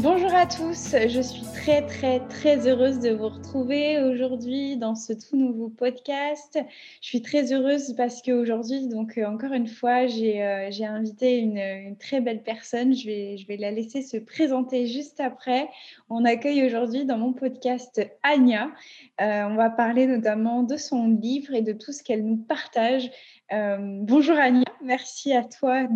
Bonjour à tous, je suis très très très heureuse de vous retrouver aujourd'hui dans ce tout nouveau podcast. Je suis très heureuse parce qu'aujourd'hui, donc euh, encore une fois, j'ai euh, invité une, très belle personne. Je vais, je vais la laisser se présenter juste après. On accueille aujourd'hui dans mon podcast Anya. Euh, on va parler notamment de son livre et de tout ce qu'elle nous partage. Bonjour Anya, merci à toi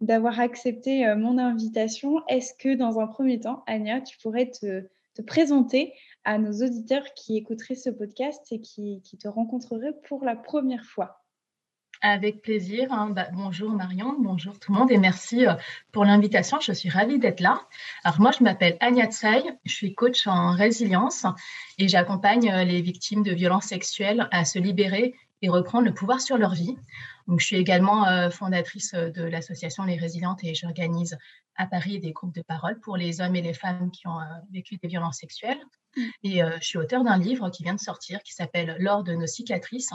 d'avoir accepté mon invitation. Est-ce que dans un premier temps, Anya, tu pourrais te, présenter à nos auditeurs qui écouteraient ce podcast et qui, te rencontreraient pour la première fois? Avec plaisir. Hein. Bah, bonjour Marion, bonjour tout le monde et merci euh, pour l'invitation. Je suis ravie d'être là. Alors moi, je m'appelle Anya Tsai, je suis coach en résilience et j'accompagne euh, les victimes de violences sexuelles à se libérer et reprendre le pouvoir sur leur vie. Donc, je suis également euh, fondatrice euh, de l'association Les Résilientes et j'organise à Paris des groupes de parole pour les hommes et les femmes qui ont euh, vécu des violences sexuelles. Mm. Et je suis auteur d'un livre qui vient de sortir qui s'appelle L'or de nos cicatrices,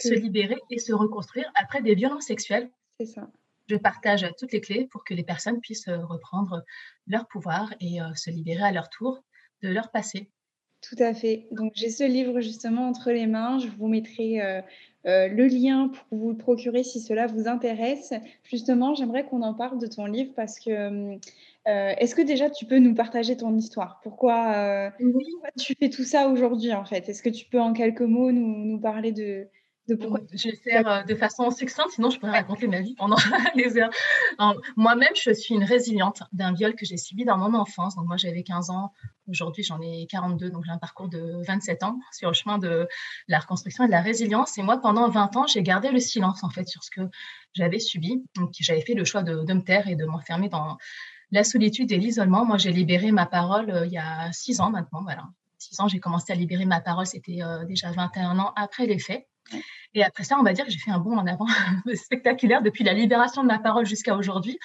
se libérer et se reconstruire après des violences sexuelles. C'est ça. Je partage toutes les clés pour que les personnes puissent reprendre leur pouvoir et se libérer à leur tour de leur passé. Tout à fait. Donc j'ai ce livre justement entre les mains. Je vous mettrai euh, le lien pour vous le procurer si cela vous intéresse. Justement, j'aimerais qu'on en parle de ton livre parce que euh, est-ce que déjà tu peux nous partager ton histoire? Pourquoi, euh, tu fais tout ça aujourd'hui en fait? Est-ce que tu peux en quelques mots nous parler de, je vais faire euh, de façon succincte, sinon je pourrais raconter ma vie pendant des heures. Moi-même, je suis une résiliente d'un viol que j'ai subi dans mon enfance. Donc moi, j'avais 15 ans. Aujourd'hui, j'en ai 42, donc j'ai un parcours de 27 ans sur le chemin de la reconstruction et de la résilience. Et moi, pendant 20 ans, j'ai gardé le silence en fait sur ce que j'avais subi. Donc j'avais fait le choix de, me taire et de m'enfermer dans la solitude et l'isolement. Moi, j'ai libéré ma parole euh, il y a 6 ans maintenant. Voilà. 6 ans, j'ai commencé à libérer ma parole. C'était euh, déjà 21 ans après les faits. Et après ça, on va dire que j'ai fait un bond en avant spectaculaire depuis la libération de ma parole jusqu'à aujourd'hui.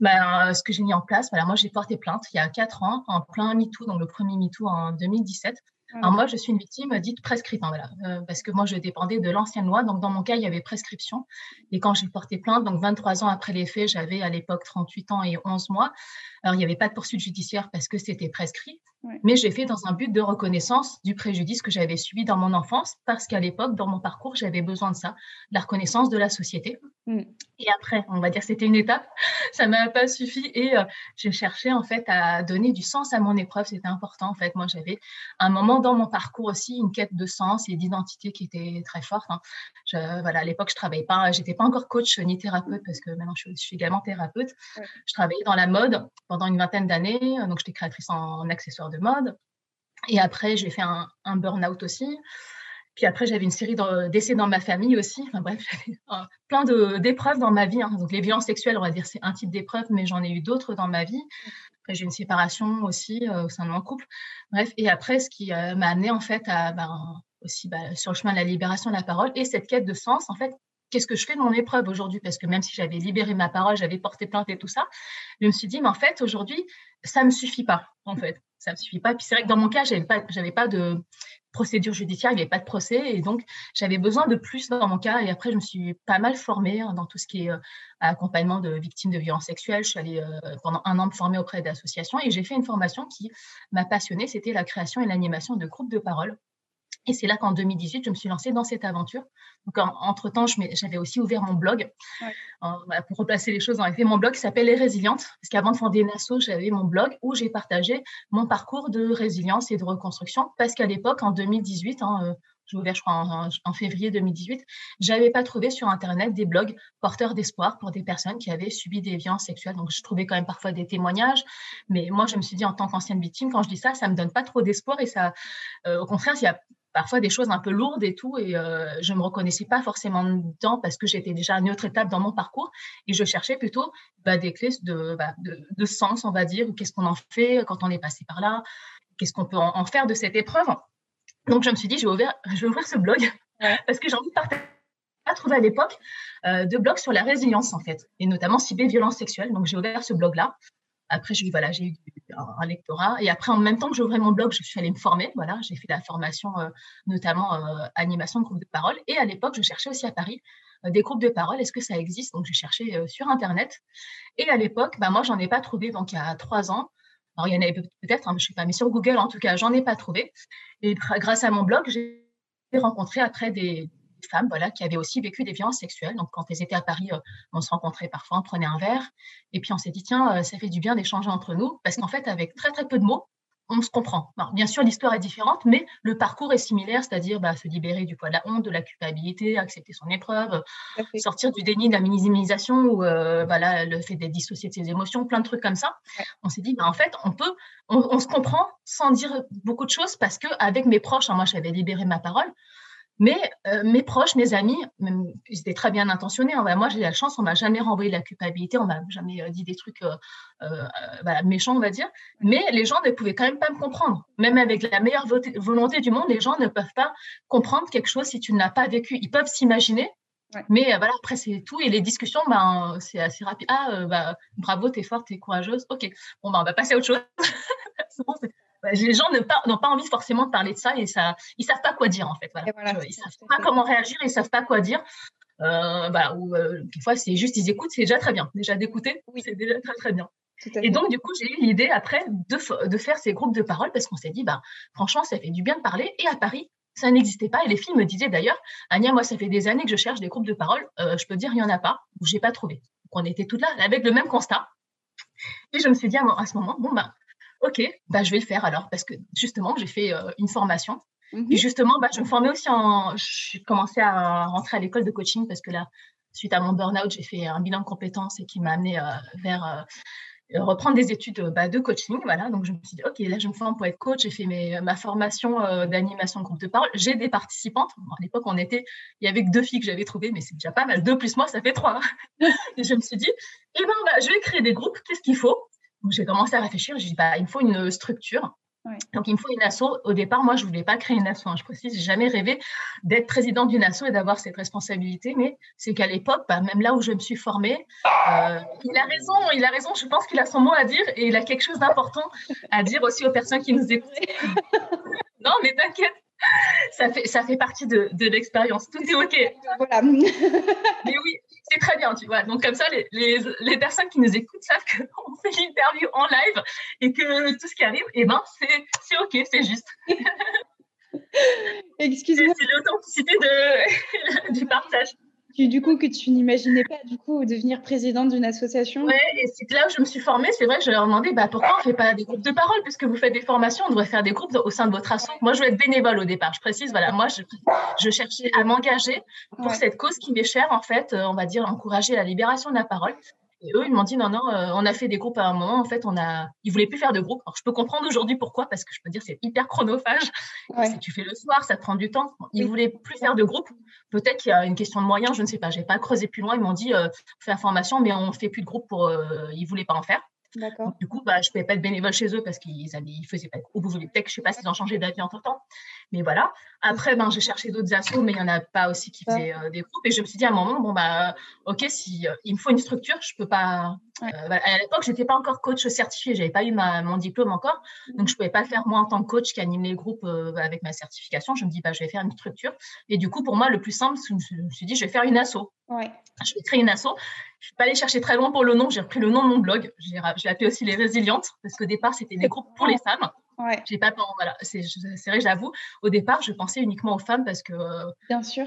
Ben, ce que j'ai mis en place, voilà, moi j'ai porté plainte il y a quatre ans en plein MeToo, donc le premier MeToo en 2017. Alors moi, je suis une victime dite prescrite, hein, voilà, euh, parce que moi, je dépendais de l'ancienne loi. Donc, dans mon cas, il y avait prescription. Et quand j'ai porté plainte, donc 23 ans après les faits, j'avais à l'époque 38 ans et 11 mois. Alors, il n'y avait pas de poursuite judiciaire parce que c'était prescrit. Mais j'ai fait dans un but de reconnaissance du préjudice que j'avais subi dans mon enfance, parce qu'à l'époque, dans mon parcours, j'avais besoin de ça, la reconnaissance de la société. Mm. Et après, on va dire que c'était une étape, ça ne m'a pas suffi et euh, j'ai cherché en fait à donner du sens à mon épreuve, c'était important en fait. Moi, j'avais un moment dans mon parcours aussi une quête de sens et d'identité qui était très forte. Hein. voilà, à l'époque, je travaillais pas, j'étais pas encore coach ni thérapeute parce que maintenant je, suis également thérapeute. Je travaillais dans la mode pendant une vingtaine d'années, donc j'étais créatrice en accessoires de mode. Et après, j'ai fait un, burn-out aussi. Puis après, j'avais une série d'essais dans ma famille aussi. Enfin bref, j'avais plein d'épreuves dans ma vie. Hein. Donc les violences sexuelles, on va dire, c'est un type d'épreuve, mais j'en ai eu d'autres dans ma vie. Après, j'ai une séparation aussi euh, au sein de mon couple. Bref, et après, ce qui euh, m'a amené en fait à ben, aussi ben, sur le chemin de la libération de la parole et cette quête de sens, en fait, qu'est-ce que je fais de mon épreuve aujourd'hui? Parce que même si j'avais libéré ma parole, j'avais porté plainte et tout ça, je me suis dit, mais en fait, aujourd'hui, ça ne me suffit pas, en fait. Ça ne me suffit pas. Puis c'est vrai que dans mon cas, je n'avais pas, pas de procédure judiciaire, il n'y avait pas de procès. Et donc, j'avais besoin de plus dans mon cas. Et après, je me suis pas mal formée hein, dans tout ce qui est euh, accompagnement de victimes de violences sexuelles. Je suis allée euh, pendant un an me former auprès d'associations et j'ai fait une formation qui m'a passionnée. C'était la création et l'animation de groupes de parole et c'est là qu'en 2018, je me suis lancée dans cette aventure. Donc, entre-temps, j'avais aussi ouvert mon blog. pour replacer les choses, en effet, mon blog s'appelle Les Résilientes. Parce qu'avant de fonder Nasso, j'avais mon blog où j'ai partagé mon parcours de résilience et de reconstruction. Parce qu'à l'époque, en 2018, hein, euh, j'ai ouvert, je crois, en, février 2018, j'avais pas trouvé sur Internet des blogs porteurs d'espoir pour des personnes qui avaient subi des violences sexuelles. Donc, je trouvais quand même parfois des témoignages. Mais moi, je me suis dit, en tant qu'ancienne victime, quand je dis ça, ça me donne pas trop d'espoir. Et ça, euh, au contraire, il y a parfois des choses un peu lourdes et tout. Et je ne me reconnaissais pas forcément dedans parce que j'étais déjà à une autre étape dans mon parcours. Et je cherchais plutôt bah, des clés de, bah, de, de, sens, on va dire. Qu'est-ce qu'on en fait quand on est passé par là Qu'est-ce qu'on peut en, faire de cette épreuve Donc, je me suis dit, je vais ouvrir, je vais ouvrir ce blog parce que j'ai envie de partager pas trouvé à l'époque de blog sur la résilience en fait, et notamment ciblé violence sexuelle. Donc j'ai ouvert ce blog-là. Après, j'ai voilà, j'ai eu un, lectorat. Et après, en même temps que j'ouvrais mon blog, je suis allée me former. Voilà, j'ai fait la formation, notamment animation de groupe de parole. Et à l'époque, je cherchais aussi à Paris des groupes de parole. Est-ce que ça existe? Donc, j'ai cherché sur Internet. Et à l'époque, bah, moi, j'en ai pas trouvé. Donc, il y a trois ans. Alors, il y en avait peut-être, hein, je ne sais pas, mais sur Google, en tout cas, j'en ai pas trouvé. Et grâce à mon blog, j'ai rencontré après des, femmes voilà, qui avaient aussi vécu des violences sexuelles. Donc, quand elles étaient à Paris, euh, on se rencontrait parfois, on prenait un verre. Et puis, on s'est dit, tiens, euh, ça fait du bien d'échanger entre nous. Parce qu'en fait, avec très, très peu de mots, on se comprend. bien sûr, l'histoire est différente, mais le parcours est similaire, c'est-à-dire bah, se libérer du poids de la honte, de la culpabilité, accepter son épreuve, sortir du déni, de la minimisation ou euh, le fait d'être dissocié de ses émotions, plein de trucs comme ça. On s'est dit, bah, en fait, on peut, on, se comprend sans dire beaucoup de choses parce qu'avec mes proches, hein, moi j'avais libéré ma parole, mais euh, mes proches, mes amis, même, ils étaient très bien intentionnés. Hein. moi, j'ai la chance, on m'a jamais renvoyé la culpabilité, on m'a jamais euh, dit des trucs euh, méchants, on va dire. Mais les gens ne pouvaient quand même pas me comprendre. Même avec la meilleure volonté du monde, les gens ne peuvent pas comprendre quelque chose si tu ne l'as pas vécu. Ils peuvent s'imaginer, Mais voilà, après, c'est tout. Et les discussions, ben, c'est assez rapide. Ah, bah, bravo, t'es forte, t'es courageuse. OK. Bon, ben, on va passer à autre chose. bon, bah, les gens n'ont pas, pas, envie forcément de parler de ça et ça, ils savent pas quoi dire en fait. Voilà. ils savent pas comment réagir, ils savent pas quoi dire. Euh, bah, ou euh, des fois c'est juste ils écoutent, c'est déjà très bien. Déjà d'écouter, oui. c'est déjà très très bien. Et donc du coup j'ai eu l'idée après de, de, faire ces groupes de parole parce qu'on s'est dit bah franchement ça fait du bien de parler et à Paris ça n'existait pas et les filles me disaient d'ailleurs Anya moi ça fait des années que je cherche des groupes de parole, euh, je peux dire il y en a pas ou j'ai pas trouvé. Donc on était toutes là avec le même constat. Et je me suis dit à, à ce moment bon bah ok, bah, je vais le faire alors, parce que justement, j'ai fait euh, une formation. Et mmh justement, bah, je me formais aussi en. Je commençais à rentrer à l'école de coaching parce que là, suite à mon burn-out, j'ai fait un bilan de compétences et qui m'a amené euh, vers euh, reprendre des études bah, de coaching. Voilà, donc je me suis dit, ok, là, je me forme pour être coach. J'ai fait mes, ma formation d'animation de groupe de parole. J'ai des participantes. à l'époque, on était, il y avait que deux filles que j'avais trouvées, mais c'est déjà pas mal. Deux plus moi, ça fait trois. et je me suis dit, eh ben, bah, je vais créer des groupes. Qu'est-ce qu'il faut? Donc, j'ai commencé à réfléchir. J'ai dit, bah, il me faut une structure. Donc, il me faut une asso. Au départ, moi, je ne voulais pas créer une asso. Hein. Je précise, j'ai jamais rêvé d'être présidente d'une asso et d'avoir cette responsabilité. Mais c'est qu'à l'époque, bah, même là où je me suis formée, euh, il a raison, il a raison. Je pense qu'il a son mot à dire et il a quelque chose d'important à dire aussi aux personnes qui nous écoutent. non, mais t'inquiète. Ça fait, ça fait partie de, de l'expérience. Tout est OK. Voilà. mais oui, c'est très bien, tu vois. Donc, comme ça, les, les, les personnes qui nous écoutent savent qu'on fait l'interview en live et que tout ce qui arrive, eh ben, c'est OK, c'est juste. Excuse-moi. C'est l'authenticité de, du partage du coup, que tu n'imaginais pas du coup devenir présidente d'une association Oui, et c'est là où je me suis formée. C'est vrai que je leur ai demandé bah, pourquoi on ne fait pas des groupes de parole? Puisque vous faites des formations, on devrait faire des groupes au sein de votre asso. Moi, je veux être bénévole au départ. Je précise, voilà, moi, je, je cherchais à m'engager pour cette cause qui m'est chère, en fait, euh, on va dire, encourager la libération de la parole. Et eux, ils m'ont dit non, non, euh, on a fait des groupes à un moment. En fait, on a, ils voulaient plus faire de groupes. Alors, je peux comprendre aujourd'hui pourquoi, parce que je peux dire c'est hyper chronophage. Si tu fais le soir, ça te prend du temps. Ils voulaient plus faire de groupes. Peut-être qu'il y a une question de moyens, je ne sais pas. J'ai pas creusé plus loin. Ils m'ont dit euh, fais la formation, mais on fait plus de groupes pour. Euh, ils voulaient pas en faire. Du coup, bah, je ne pouvais pas être bénévole chez eux parce qu'ils faisaient pas de groupe. Peut-être que je ne sais pas s'ils ont changé d'avis entre temps. Mais voilà. Après, ben, j'ai cherché d'autres assos, mais il n'y en a pas aussi qui faisaient euh, des groupes. Et je me suis dit à un moment, bon, bah, OK, si, euh, il me faut une structure, je ne peux pas. Euh, à l'époque, je n'étais pas encore coach certifié, je n'avais pas eu ma, mon diplôme encore. Donc, je ne pouvais pas faire moi en tant que coach qui anime les groupes avec ma certification. Je me dis, bah, je vais faire une structure. Et du coup, pour moi, le plus simple, je me suis dit, je vais faire une asso. Je vais créer une asso. Je ne suis pas allée chercher très loin pour le nom. J'ai repris le nom de mon blog. J'ai appelé aussi Les Résilientes parce qu'au départ, c'était des groupes pour les femmes. Ouais. J'ai pas voilà, c'est vrai, j'avoue. Au départ, je pensais uniquement aux femmes parce que. Bien sûr.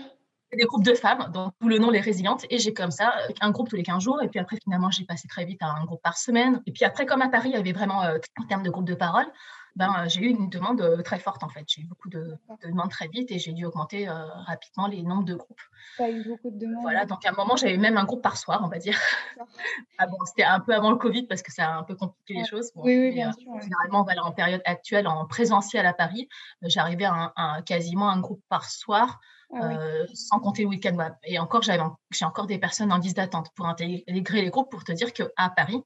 Des groupes de femmes, donc tout le nom les résilientes, et j'ai comme ça un groupe tous les 15 jours, et puis après finalement j'ai passé très vite à un groupe par semaine, et puis après comme à Paris il y avait vraiment euh, en termes de groupe de parole, ben, j'ai eu une demande euh, très forte en fait. J'ai eu beaucoup de, demandes très vite et j'ai dû augmenter euh, rapidement les nombres de groupes. Tu eu beaucoup de demandes Voilà, donc à un moment, j'avais même un groupe par soir, on va dire. ah bon, c'était un peu avant le Covid parce que ça a un peu compliqué les choses. oui, oui, bien sûr. Généralement, voilà, en période actuelle, en présentiel à Paris, j'arrivais à, quasiment un groupe par soir. Ah sans compter le week-end. Et encore, j'ai encore des personnes en liste d'attente pour intégrer les groupes pour te dire qu'à Paris,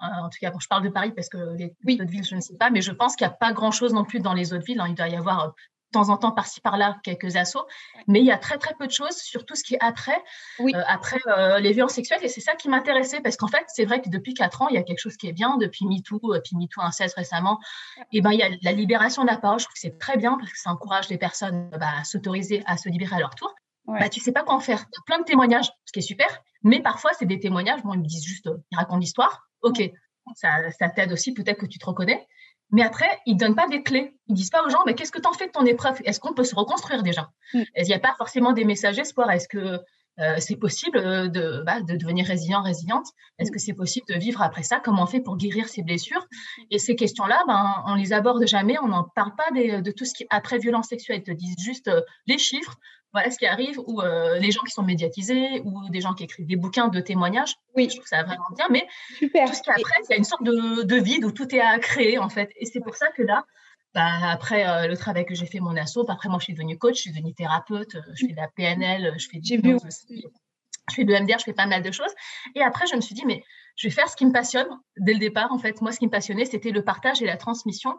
en tout cas, bon, je parle de Paris parce que les autres villes, je ne sais pas, mais je pense qu'il n'y a pas grand-chose non plus dans les autres villes. Hein. Il doit y avoir euh, temps en temps, par-ci, par-là, quelques assauts, mais il y a très, très peu de choses sur tout ce qui est après, euh, après euh, les violences sexuelles. Et c'est ça qui m'intéressait parce qu'en fait, c'est vrai que depuis quatre ans, il y a quelque chose qui est bien. Depuis MeToo, puis MeToo inceste récemment, et ben, il y a la libération de la parole. Je trouve que c'est très bien parce que ça encourage les personnes bah, à s'autoriser à se libérer à leur tour. Ouais. Bah, tu sais pas quoi en faire. A plein de témoignages, ce qui est super, mais parfois, c'est des témoignages, bon, ils me disent juste, ils racontent l'histoire. OK, ça, t'aide aussi, peut-être que tu te reconnais. Mais après, ils ne donnent pas des clés. Ils ne disent pas aux gens, mais qu'est-ce que tu en fais de ton épreuve? Est-ce qu'on peut se reconstruire déjà? Mm. Il n'y a pas forcément des messages espoir. Est-ce que euh, c'est possible de, bah, de, devenir résilient, résiliente? Est-ce que c'est possible de vivre après ça? Comment on fait pour guérir ces blessures? Et ces questions-là, ben, on les aborde jamais. On n'en parle pas de tout ce qui est après violence sexuelle. Ils te disent juste euh, les chiffres, voilà ce qui arrive, ou euh, les gens qui sont médiatisés, ou des gens qui écrivent des bouquins de témoignages. Oui. Je trouve ça vraiment bien, mais Super. tout ce qui après, il y a une sorte de, de, vide où tout est à créer, en fait. Et c'est pour ça que là, bah, après euh, le travail que j'ai fait mon asso, après moi je suis devenue coach, je suis devenue thérapeute, euh, je fais de la PNL, je fais du je fais de MDR, je fais pas mal de choses. Et après, je me suis dit, mais je vais faire ce qui me passionne dès le départ. En fait, moi, ce qui me passionnait, c'était le partage et la transmission.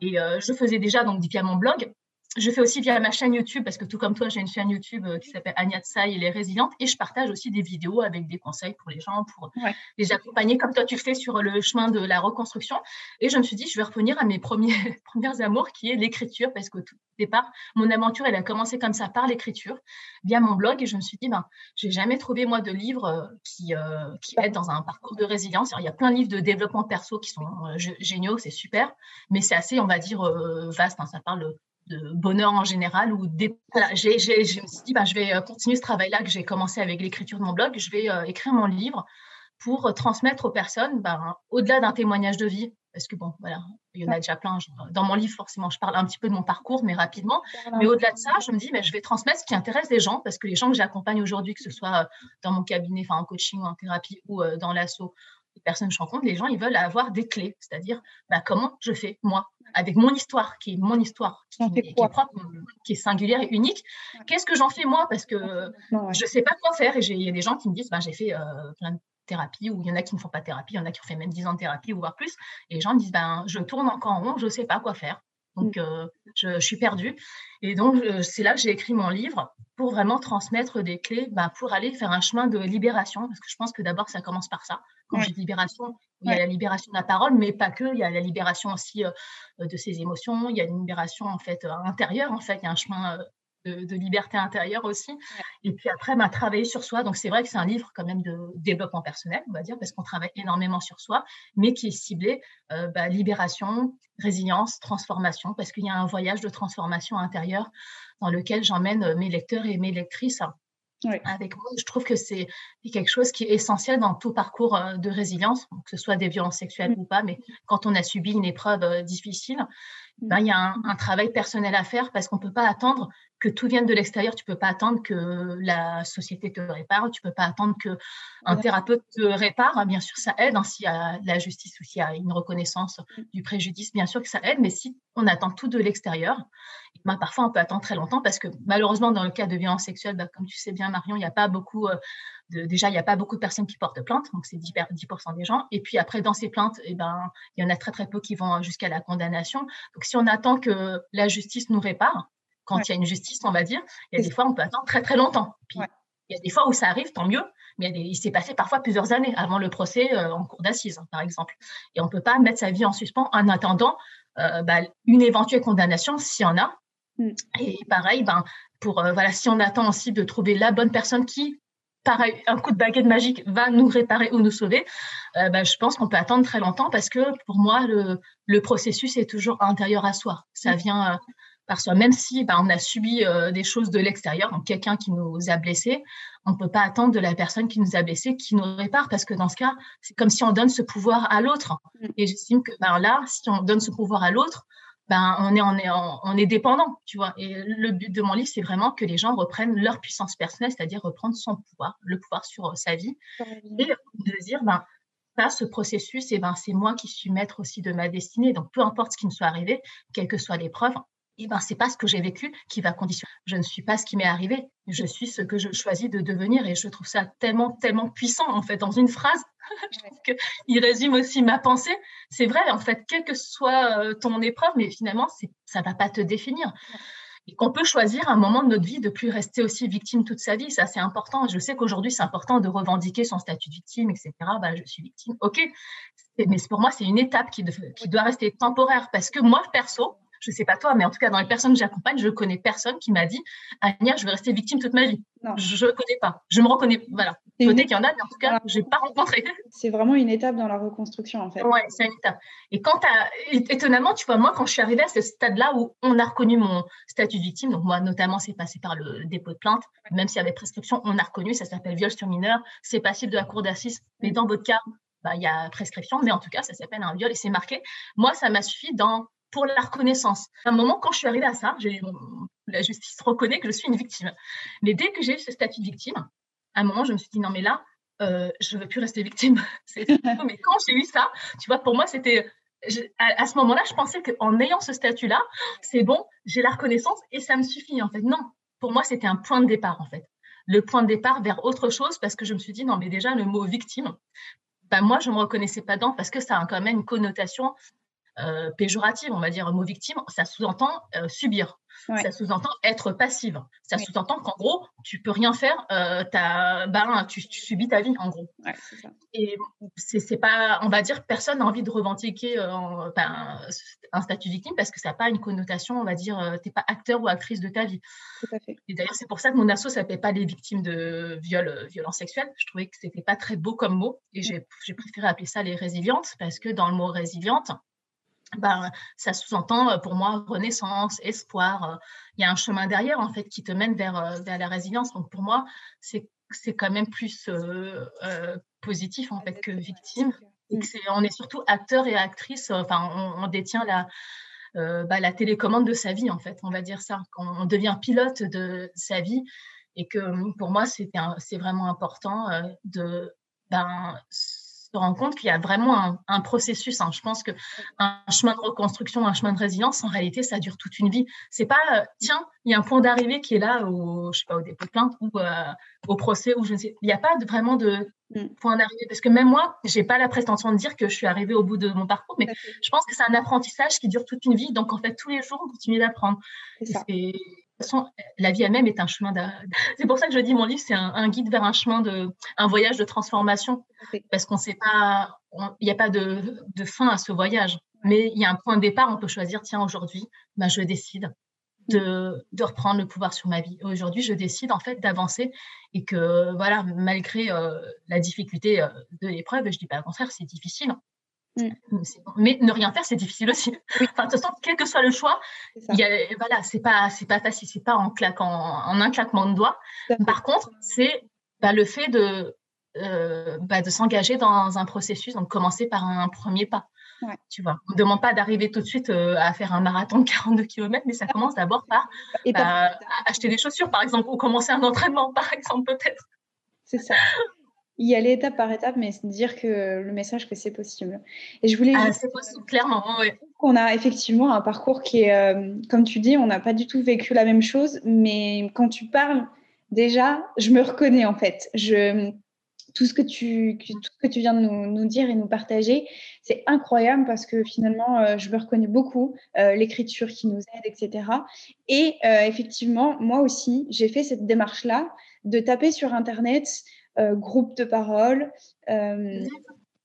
Et je faisais déjà donc via mon blog, je fais aussi via ma chaîne YouTube, parce que tout comme toi, j'ai une chaîne YouTube euh, qui s'appelle Agnès Tsai et les résilientes, et je partage aussi des vidéos avec des conseils pour les gens, pour les accompagner, comme toi tu fais sur le chemin de la reconstruction. Et je me suis dit, je vais revenir à mes premiers, premières amours, qui est l'écriture, parce que tout départ, mon aventure, elle a commencé comme ça, par l'écriture, via mon blog, et je me suis dit, ben, j'ai jamais trouvé, moi, de livres euh, qui, euh, qui dans un parcours de résilience. Alors, il y a plein de livres de développement perso qui sont géniaux, c'est super, mais c'est assez, on va dire, vaste, hein, ça parle de bonheur en général. Ou des... je me suis dit, bah, je vais euh, continuer ce travail-là que j'ai commencé avec l'écriture de mon blog. Je vais euh, écrire mon livre pour euh, transmettre aux personnes, bah, au-delà d'un témoignage de vie, parce que bon, voilà, il y en a déjà plein. Dans mon livre, forcément, je parle un petit peu de mon parcours, mais rapidement. Mais au-delà de ça, je me dis, mais je vais transmettre ce qui intéresse les gens, parce que les gens que j'accompagne aujourd'hui, que ce soit dans mon cabinet, enfin en coaching ou en thérapie ou dans l'assaut, les personnes que je rencontre, les gens, ils veulent avoir des clés, c'est-à-dire bah, comment je fais, moi, avec mon histoire, qui est mon histoire, qui, est, propre, qui est singulière et unique, qu'est-ce que j'en fais moi? Parce que je ne sais pas quoi faire. Et il y a des gens qui me disent, bah, j'ai fait euh, plein de thérapies, ou il y en a qui ne font pas de thérapie, il y en a qui ont fait même 10 ans de thérapie, ou voire plus. Et les gens me disent, ben, je tourne encore en rond, je ne sais pas quoi faire. Donc, mm. euh, je, suis perdue. Et donc, euh, c'est là que j'ai écrit mon livre pour vraiment transmettre des clés bah, pour aller faire un chemin de libération. Parce que je pense que d'abord, ça commence par ça. Quand je dis libération, il y a la libération de la parole, mais pas que. Il y a la libération aussi euh, de ses émotions. Il y a une libération, en fait, intérieure. En fait, il y a un chemin de, liberté intérieure aussi. Et puis après, bah, travailler sur soi. Donc, c'est vrai que c'est un livre quand même de développement personnel, on va dire, parce qu'on travaille énormément sur soi, mais qui est ciblé euh, bah, libération, résilience, transformation, parce qu'il y a un voyage de transformation intérieure dans lequel j'emmène euh, mes lecteurs et mes lectrices. Avec moi, je trouve que c'est quelque chose qui est essentiel dans tout parcours euh, de résilience, que ce soit des violences sexuelles mmh. ou pas, mais quand on a subi une épreuve difficile, ben, il y a un, un, travail personnel à faire parce qu'on ne peut pas attendre que tout vienne de l'extérieur. Tu peux pas attendre que la société te répare. Tu peux pas attendre que un thérapeute te répare. Bien sûr, ça aide. Hein, s'il y a la justice ou s'il y a une reconnaissance mm. du préjudice, bien sûr que ça aide. Mais si on attend tout de l'extérieur, ben, parfois on peut attendre très longtemps parce que malheureusement, dans le cas de violence sexuelle, ben, comme tu sais bien, Marion, il n'y a pas beaucoup euh, de, déjà, il n'y a pas beaucoup de personnes qui portent plainte, donc c'est 10%, 10 des gens. Et puis après, dans ces plaintes, eh ben, il y en a très très peu qui vont jusqu'à la condamnation. Donc si on attend que la justice nous répare, quand il y a une justice, on va dire, il y a des fois, on peut attendre très, très longtemps. Puis, il y a des fois où ça arrive, tant mieux, mais il, s'est passé parfois plusieurs années avant le procès euh, en cour d'assises, par exemple. Et on ne peut pas mettre sa vie en suspens en attendant euh, bah, une éventuelle condamnation, s'il y en a. Mm. Et pareil, ben, pour, euh, voilà, si on attend aussi de trouver la bonne personne qui, pareil, un coup de baguette magique va nous réparer ou nous sauver, ben, je pense qu'on peut attendre très longtemps parce que pour moi, le, le processus est toujours intérieur à soi. Ça mm. vient par soi, même si ben, on a subi des choses de l'extérieur, donc quelqu'un qui nous a blessés, on ne peut pas attendre de la personne qui nous a blessés qui nous répare, parce que dans ce cas, c'est comme si on donne ce pouvoir à l'autre. Mm. Et j'estime que ben, là, si on donne ce pouvoir à l'autre, ben, on, est, on, est, on est dépendant, tu vois. Et le but de mon livre, c'est vraiment que les gens reprennent leur puissance personnelle, c'est-à-dire reprendre son pouvoir, le pouvoir sur euh, sa vie, et de dire, ben, ça, ce processus, et ben, c'est moi qui suis maître aussi de ma destinée. Donc, peu importe ce qui me soit arrivé, quelle que soit l'épreuve, et ben, c'est pas ce que j'ai vécu qui va conditionner. Je ne suis pas ce qui m'est arrivé. Je suis ce que je choisis de devenir. Et je trouve ça tellement, tellement puissant, en fait, dans une phrase. je trouve qu'il résume aussi ma pensée. C'est vrai, en fait, quelle que soit euh, ton épreuve, mais finalement, ça ne va pas te définir. Et qu'on peut choisir un moment de notre vie de plus rester aussi victime toute sa vie. Ça, c'est important. Je sais qu'aujourd'hui, c'est important de revendiquer son statut de victime, etc. Bah, je suis victime. OK. Mais pour moi, c'est une étape qui, qui doit rester temporaire parce que moi, perso, je sais pas toi, mais en tout cas, dans les personnes que j'accompagne, je connais personne qui m'a dit Ania, je vais rester victime toute ma vie. Je ne connais pas. Je me reconnais. Voilà. Peut-être qu'il y en a, mais en tout cas, je n'ai pas rencontré. C'est vraiment une étape dans la reconstruction, en fait. Oui, c'est une étape. Et quand étonnamment, tu vois, moi, quand je suis arrivée à ce stade-là où on a reconnu mon statut de victime, donc moi, notamment, c'est passé par le dépôt de plainte, même s'il y avait prescription, on a reconnu, ça s'appelle viol sur mineur, c'est passible de la cour d'assises, mais dans votre cas, bah, il y a prescription, mais en tout cas, ça s'appelle un viol et c'est marqué. Moi, ça m'a suffi dans pour la reconnaissance. À un moment, quand je suis arrivée à ça, la justice reconnaît que je suis une victime. Mais dès que j'ai eu ce statut de victime, à un moment, je me suis dit, non, mais là, euh, je ne veux plus rester victime. mais quand j'ai eu ça, tu vois, pour moi, c'était... À, ce moment-là, je pensais qu'en ayant ce statut-là, c'est bon, j'ai la reconnaissance et ça me suffit. En fait, non. Pour moi, c'était un point de départ, en fait. Le point de départ vers autre chose parce que je me suis dit, non, mais déjà, le mot victime, bah, moi, je ne me reconnaissais pas dedans parce que ça a quand même une connotation euh, péjorative, on va dire, mot victime, ça sous-entend euh, subir. Ça sous-entend être passive. Ça sous-entend qu'en gros, tu peux rien faire, euh, ben, tu, subis ta vie, en gros. Et c'est pas, on va dire, personne n'a envie de revendiquer ben, un statut victime parce que ça n'a pas une connotation, on va dire, tu n'es pas acteur ou actrice de ta vie. Et d'ailleurs, c'est pour ça que mon asso s'appelait pas les victimes de viol, violence sexuelle. Je trouvais que c'était pas très beau comme mot et j'ai préféré appeler ça les résilientes parce que dans le mot résiliente, ben, ça sous-entend euh, pour moi renaissance, espoir. Euh, il y a un chemin derrière en fait qui te mène vers, euh, vers la résilience. Donc pour moi, c'est quand même plus positif en fait que victime. On est surtout acteur et actrice. Enfin, on, détient la bah, la télécommande de sa vie en fait. On va dire ça. On, devient pilote de sa vie et que pour moi c'est vraiment important de ben se rend compte qu'il y a vraiment un, processus. Hein. Je pense qu'un chemin de reconstruction, un chemin de résilience, en réalité, ça dure toute une vie. C'est pas, euh, tiens, il y a un point d'arrivée qui est là au, je sais pas, au dépôt de plainte ou euh, au procès, ou je ne sais. Il n'y a pas vraiment de mm. point d'arrivée. Parce que même moi, j'ai pas la prétention de dire que je suis arrivée au bout de mon parcours, mais je pense que c'est un apprentissage qui dure toute une vie. Donc, en fait, tous les jours, on continue d'apprendre. Façon, la vie elle-même est un chemin. C'est pour ça que je dis mon livre, c'est un, guide vers un chemin de, un voyage de transformation, parce qu'on sait pas, il n'y a pas de, fin à ce voyage, mais il y a un point de départ. On peut choisir, tiens, aujourd'hui, ben, je décide de, de, reprendre le pouvoir sur ma vie. Aujourd'hui, je décide en fait d'avancer et que voilà, malgré euh, la difficulté euh, de l'épreuve, je dis pas au contraire, c'est difficile. Mm. Mais ne rien faire, c'est difficile aussi. Enfin, de toute façon, quel que soit le choix, y a, voilà, c'est pas, c'est pas facile, c'est pas en claquant, en un claquement de doigts. Par contre, c'est bah, le fait de, euh, bah, de s'engager dans un processus, donc commencer par un premier pas. Tu vois, on ne demande pas d'arriver tout de suite euh, à faire un marathon de 42 km, mais ça commence d'abord par bah, acheter des chaussures, par exemple, ou commencer un entraînement, par exemple, peut-être. C'est ça y aller étape par étape, mais dire que le message que c'est possible. Et je voulais. Ah, c'est possible, clairement. On a effectivement un parcours qui est, euh, comme tu dis, on n'a pas du tout vécu la même chose, mais quand tu parles, déjà, je me reconnais en fait. Je, tout ce que tu, tout ce que tu viens de nous, dire et nous partager, c'est incroyable parce que finalement, euh, je me reconnais beaucoup, euh, l'écriture qui nous aide, etc. Et effectivement, moi aussi, j'ai fait cette démarche-là de taper sur Internet euh, groupe de parole, euh,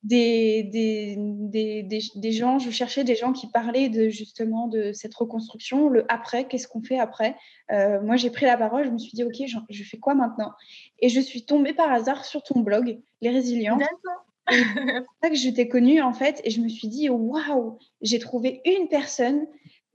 des, des, des, des, gens, je cherchais des gens qui parlaient de, justement de cette reconstruction, le après, qu'est-ce qu'on fait après. Euh, moi, j'ai pris la parole, je me suis dit, OK, je, fais quoi maintenant? Et je suis tombée par hasard sur ton blog, Les Résilients. C'est ça que je t'ai connue, en fait, et je me suis dit, waouh, j'ai trouvé une personne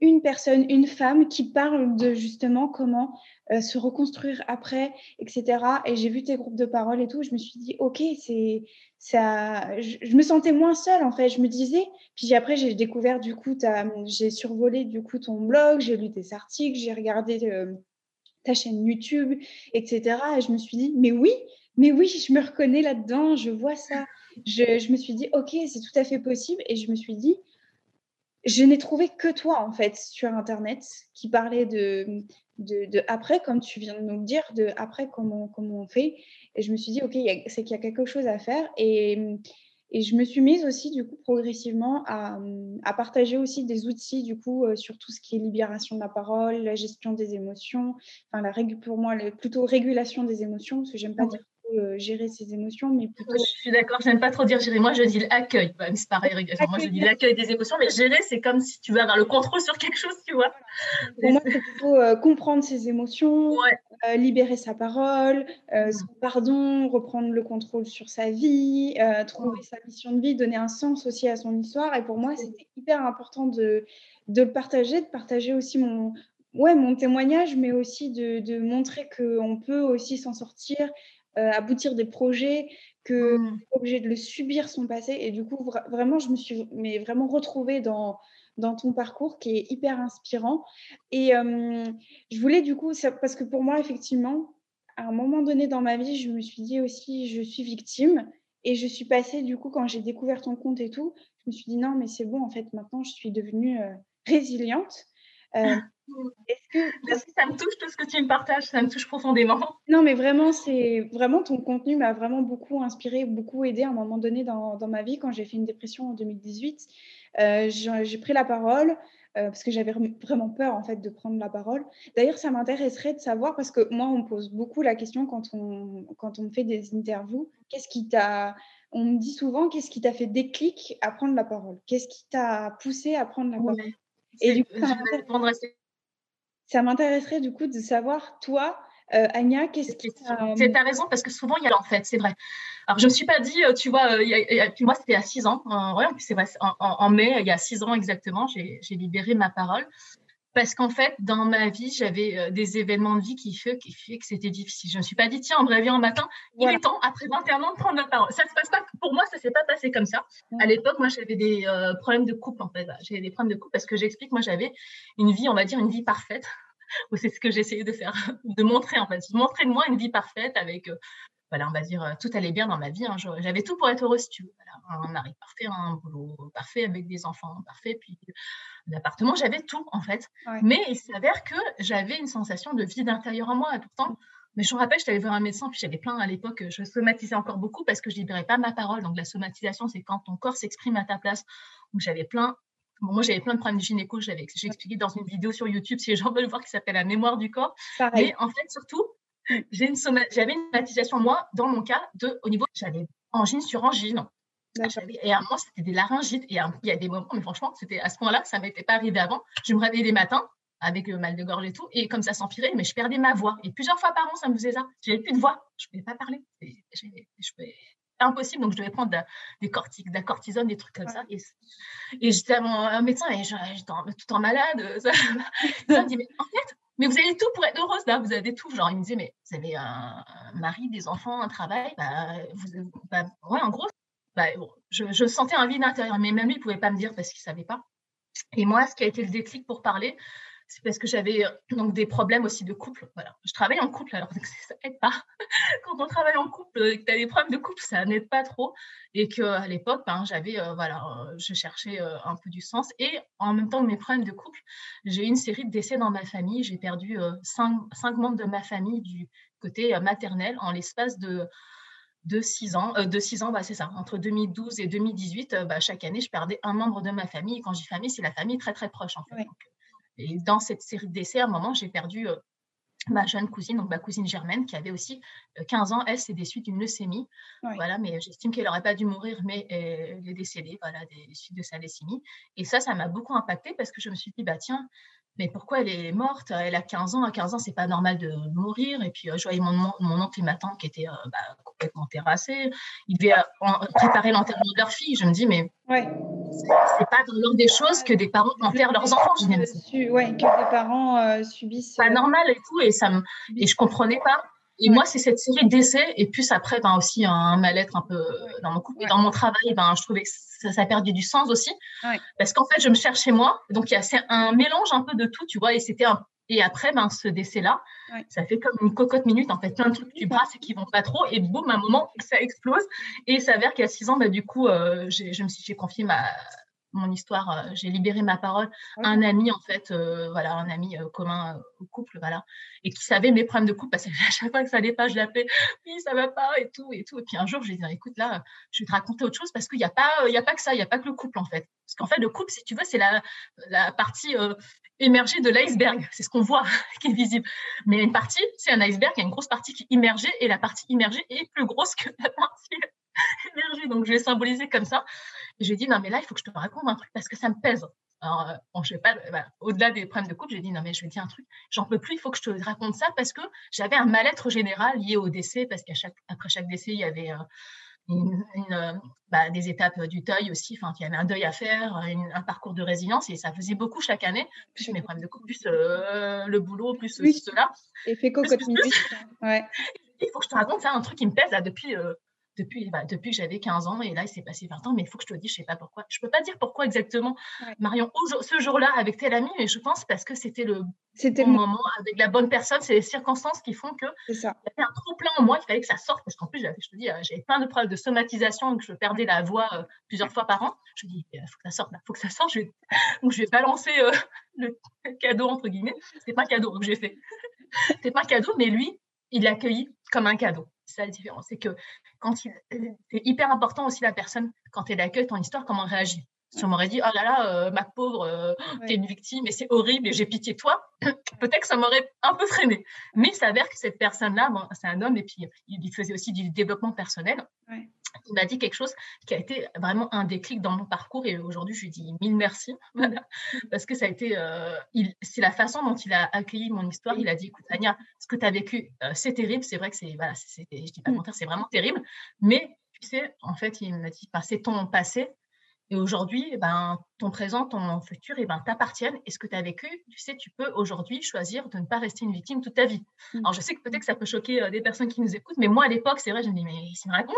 une personne, une femme qui parle de justement comment euh, se reconstruire après, etc. Et j'ai vu tes groupes de parole et tout, je me suis dit, ok, c'est ça. Je, me sentais moins seule en fait. Je me disais, puis après j'ai découvert du coup, j'ai survolé du coup ton blog, j'ai lu tes articles, j'ai regardé euh, ta chaîne YouTube, etc. Et je me suis dit, mais oui, mais oui, je me reconnais là-dedans, je vois ça. Je, je me suis dit, ok, c'est tout à fait possible. Et je me suis dit, je n'ai trouvé que toi, en fait, sur Internet, qui parlait de, de, après, comme tu viens de nous le dire, de après, comment, comment on fait. Et je me suis dit, OK, c'est qu'il y a quelque chose à faire. Et, et, je me suis mise aussi, du coup, progressivement à, à partager aussi des outils, du coup, euh, sur tout ce qui est libération de la parole, la gestion des émotions, enfin, la pour moi, plutôt régulation des émotions, parce que j'aime pas dire euh, gérer ses émotions, mais plutôt... Je suis d'accord, j'aime pas trop dire gérer. Moi, je dis l'accueil. c'est pareil, moi, je dis l'accueil des émotions, mais gérer, c'est comme si tu veux avoir le contrôle sur quelque chose, tu vois. Pour moi, c'est plutôt euh, comprendre ses émotions, euh, libérer sa parole, mm. son pardon, reprendre le contrôle sur sa vie, trouver sa mission de vie, donner un sens aussi à son histoire. Et pour moi, c'était hyper important de, de le partager, de partager aussi mon, ouais, mon témoignage, mais aussi de, de montrer qu'on peut aussi s'en sortir euh, aboutir des projets, que mmh. obligé de le subir son passé. Et du coup, vraiment, je me suis mais vraiment retrouvée dans, dans ton parcours qui est hyper inspirant. Et je voulais du coup, parce que pour moi, effectivement, à un moment donné dans ma vie, je me suis dit aussi, je suis victime. Et je suis passée, du coup, quand j'ai découvert ton compte et tout, je me suis dit, non, mais c'est bon, en fait, maintenant, je suis devenue euh, résiliente. Euh, est-ce que ça me touche tout ce que tu me partages, ça me touche profondément. Non, mais vraiment, c'est vraiment ton contenu m'a vraiment beaucoup inspiré, beaucoup aidé à un moment donné dans, dans ma vie quand j'ai fait une dépression en 2018. Euh, j'ai pris la parole euh, parce que j'avais vraiment peur en fait de prendre la parole. D'ailleurs, ça m'intéresserait de savoir parce que moi, on me pose beaucoup la question quand on quand on me fait des interviews. Qu'est-ce qui t'a on me dit souvent qu'est-ce qui t'a fait déclic à prendre la parole? Qu'est-ce qui t'a poussé à prendre la parole? Et du coup, ça m'intéresserait du coup de savoir, toi, euh, Anya, qu'est-ce qui C'est ta raison, parce que souvent, il y a en fait, c'est vrai. Alors, je ne me suis pas dit, euh, tu vois, euh, moi, c'était à 6 ans. ouais, c'est vrai, en, en, mai, il y a 6 ans exactement, j'ai libéré ma parole parce qu'en fait, dans ma vie, j'avais euh, des événements de vie qui fait que c'était difficile. Je ne me suis pas dit, tiens, en me réveillant un matin, il est temps, après 21 ans, de prendre la parole. Ça se passe pas, pour moi, ça ne s'est pas passé comme ça. À l'époque, moi, j'avais des euh, problèmes de couple, en fait. J'avais des problèmes de couple parce que j'explique, moi, j'avais une vie, on va dire, une vie parfaite. c'est ce que j'essayais de faire, de montrer, en fait. Montrer de moi une vie parfaite avec euh, voilà, on va dire, tout allait bien dans ma vie. Hein. J'avais tout pour être heureuse, tu veux. un mari parfait, un boulot parfait avec des enfants parfaits, puis l'appartement, j'avais tout en fait. Mais il s'avère que j'avais une sensation de vide intérieur en moi. Et pourtant, mais je me rappelle, je t'avais voir un médecin, puis j'avais plein à l'époque, je somatisais encore beaucoup parce que je libérais pas ma parole. Donc la somatisation, c'est quand ton corps s'exprime à ta place. Donc j'avais plein moi, j'avais plein de problèmes de gynéco, j'ai expliqué dans une vidéo sur YouTube, si les gens veulent voir, qui s'appelle La mémoire du corps. Mais en fait, surtout, j'avais une, somatisation, moi, dans mon cas, de, au niveau, j'avais angine sur angine. Et à moi, c'était des laryngites. Et il y a des moments, mais franchement, c'était à ce point-là, ça ne m'était pas arrivé avant. Je me réveillais des matins avec le mal de gorge et tout, et comme ça s'empirait, mais je perdais ma voix. Et plusieurs fois par an, ça me faisait ça. J'avais plus de voix. Je ne pouvais pas parler. C'était impossible. Donc, je devais prendre des cortiques, de la cortisone, des trucs comme ça. Et, et j'étais un médecin et j'étais tout en malade. Ça, me dit, mais en fait, mais vous avez tout pour être heureuse là, vous avez tout. Genre, il me disait, mais vous avez un, mari, des enfants, un travail. Bah, bah, ouais, en gros, bah, je, sentais un vide intérieur. Mais même lui, il ne pouvait pas me dire parce qu'il ne savait pas. Et moi, ce qui a été le déclic pour parler, c'est parce que j'avais euh, donc des problèmes aussi de couple. Voilà. Je travaille en couple, alors ça n'aide pas. Quand on travaille en couple, que tu as des problèmes de couple, ça n'aide pas trop. Et qu'à l'époque, ben, j'avais, euh, voilà, euh, je cherchais un peu du sens. Et en même temps que mes problèmes de couple, j'ai eu une série de décès dans ma famille. J'ai perdu cinq, cinq, membres de ma famille du côté maternel en l'espace de de 6 ans, de 6 ans, bah, c'est ça, entre 2012 et 2018, bah, chaque année, je perdais un membre de ma famille. quand je dis famille, c'est la famille très très proche en fait. Et dans cette série de décès, à un moment, j'ai perdu euh, ma jeune cousine, donc ma cousine Germaine, qui avait aussi 15 euh, ans. Elle, c'est des suites d'une leucémie. Voilà, mais j'estime qu'elle n'aurait pas dû mourir, mais elle est décédée, voilà, des suites de sa leucémie. Et ça, ça m'a beaucoup impacté parce que je me suis dit, bah tiens, mais pourquoi elle est morte? Elle a 15 ans, à 15 ans, c'est pas normal de mourir. Et puis, je voyais mon, mon oncle et ma tante qui étaient bah, complètement terrassés. Ils devaient préparer l'enterrement de leur fille. Je me dis, mais ouais. c'est pas dans l'ordre des choses que des parents enterrent leurs enfants. Je dis, ouais, que des parents subissent. Pas normal et tout. Et, ça me, et je comprenais pas. Et moi, c'est cette série d'essais, et puis après, ben, aussi un mal-être un peu dans mon couple. Et dans mon travail, ben, je trouvais que ça, ça a perdu du sens aussi. Parce qu'en fait, je me cherchais moi. Donc, il y a un mélange un peu de tout, tu vois. Et c'était un... Et après, ben, ce décès-là, ça fait comme une cocotte minute, en fait, plein de trucs que tu brasses et qui vont pas trop. Et boum, à un moment, ça explose. Et il s'avère a six ans, ben, du coup, euh, je me suis, j'ai confié ma, mon histoire, euh, j'ai libéré ma parole un ami en fait, euh, voilà, un ami euh, commun au couple, voilà, et qui savait mes problèmes de couple parce que à chaque fois que ça n'allait pas, je l'appelais, oui, ça va pas et tout et tout. Et puis un jour, je lui ai dit, écoute, là, je vais te raconter autre chose parce qu'il n'y a pas, il y a pas que ça, il n'y a pas que le couple en fait. Parce qu'en fait, le couple, si tu veux, c'est la, la partie émergée de l'iceberg, c'est ce qu'on voit qui est visible. Mais une partie, c'est un iceberg, il y a une grosse partie qui est immergée et la partie immergée est plus grosse que la partie Donc je l'ai symbolisé comme ça. J'ai dit, non, mais là, il faut que je te raconte un truc parce que ça me pèse. Alors, euh, bon, je sais pas, bah, au-delà des problèmes de couple, j'ai dit, non, mais je vais te dire un truc, j'en peux plus, il faut que je te raconte ça parce que j'avais un mal-être général lié au décès, parce qu'après chaque, décès, il y avait euh, une, euh, bah, des étapes du deuil aussi, enfin, il y avait un deuil à faire, un parcours de résilience, et ça faisait beaucoup chaque année, plus mes problèmes de couple, plus le boulot, plus cela. Et fait quoi ouais. Il faut que je te raconte ça, un truc qui me pèse là depuis depuis, bah, depuis que j'avais 15 ans et là, il s'est passé 20 ans, mais il faut que je te dise, je sais pas pourquoi. Je peux pas dire pourquoi exactement, Marion, ce jour-là, avec tel ami, mais je pense parce que c'était le bon moment, avec la bonne personne, c'est les circonstances qui font que il y avait un trop plein en moi, il fallait que ça sorte, parce qu'en plus, je te dis, euh, j'avais plein de problèmes de somatisation, que je perdais la voix euh, plusieurs fois par an. Je me dis, il faut que ça sorte, il faut que ça sorte. Je vais... Donc, je vais balancer euh, le cadeau, entre guillemets. C'est pas un cadeau que j'ai fait. c'est pas un cadeau, mais lui, il l'a accueilli comme un cadeau. C'est la différence. C'est que quand il, c'est hyper important aussi la personne, quand elle accueille ton histoire, comment réagit. Si on m'aurait dit, oh là là, euh, ma pauvre, euh, t'es une victime et c'est horrible et j'ai pitié de toi, peut-être que ça m'aurait un peu freiné. Mais il s'avère que cette personne-là, bon, c'est un homme et puis il faisait aussi du développement personnel. Il m'a dit quelque chose qui a été vraiment un déclic dans mon parcours et aujourd'hui je lui dis mille merci parce que ça a été, euh, c'est la façon dont il a accueilli mon histoire. Il a dit, écoute Anya, ce que tu as vécu, c'est terrible, c'est vrai que c'est, voilà, je dis pas mentir, c'est vraiment terrible, mais tu sais, en fait, il m'a dit, c'est ton passé, et aujourd'hui, eh ben, ton présent, ton futur, eh ben, t'appartiennent. Et ce que tu as vécu, tu sais, tu peux aujourd'hui choisir de ne pas rester une victime toute ta vie. Mmh. Alors, je sais que peut-être que ça peut choquer euh, des personnes qui nous écoutent, mais moi, à l'époque, c'est vrai, je me dis, mais il me raconte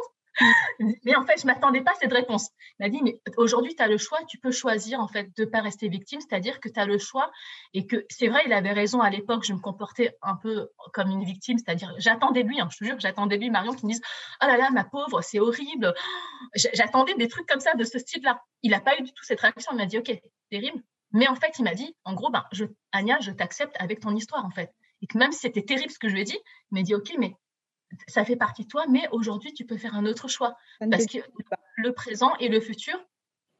mais en fait, je m'attendais pas à cette réponse. Il m'a dit, mais aujourd'hui, tu as le choix, tu peux choisir en fait de pas rester victime, c'est-à-dire que tu as le choix et que c'est vrai, il avait raison à l'époque, je me comportais un peu comme une victime, c'est-à-dire j'attendais lui, hein, je te jure, j'attendais lui, Marion, qui me dise, oh là là, ma pauvre, c'est horrible. J'attendais des trucs comme ça, de ce style-là. Il n'a pas eu du tout cette réaction, il m'a dit, ok, terrible. Mais en fait, il m'a dit, en gros, ben, je, je t'accepte avec ton histoire, en fait. Et que même si c'était terrible ce que je lui ai dit, il m'a dit, ok, mais ça fait partie de toi, mais aujourd'hui, tu peux faire un autre choix. Parce que le présent et le futur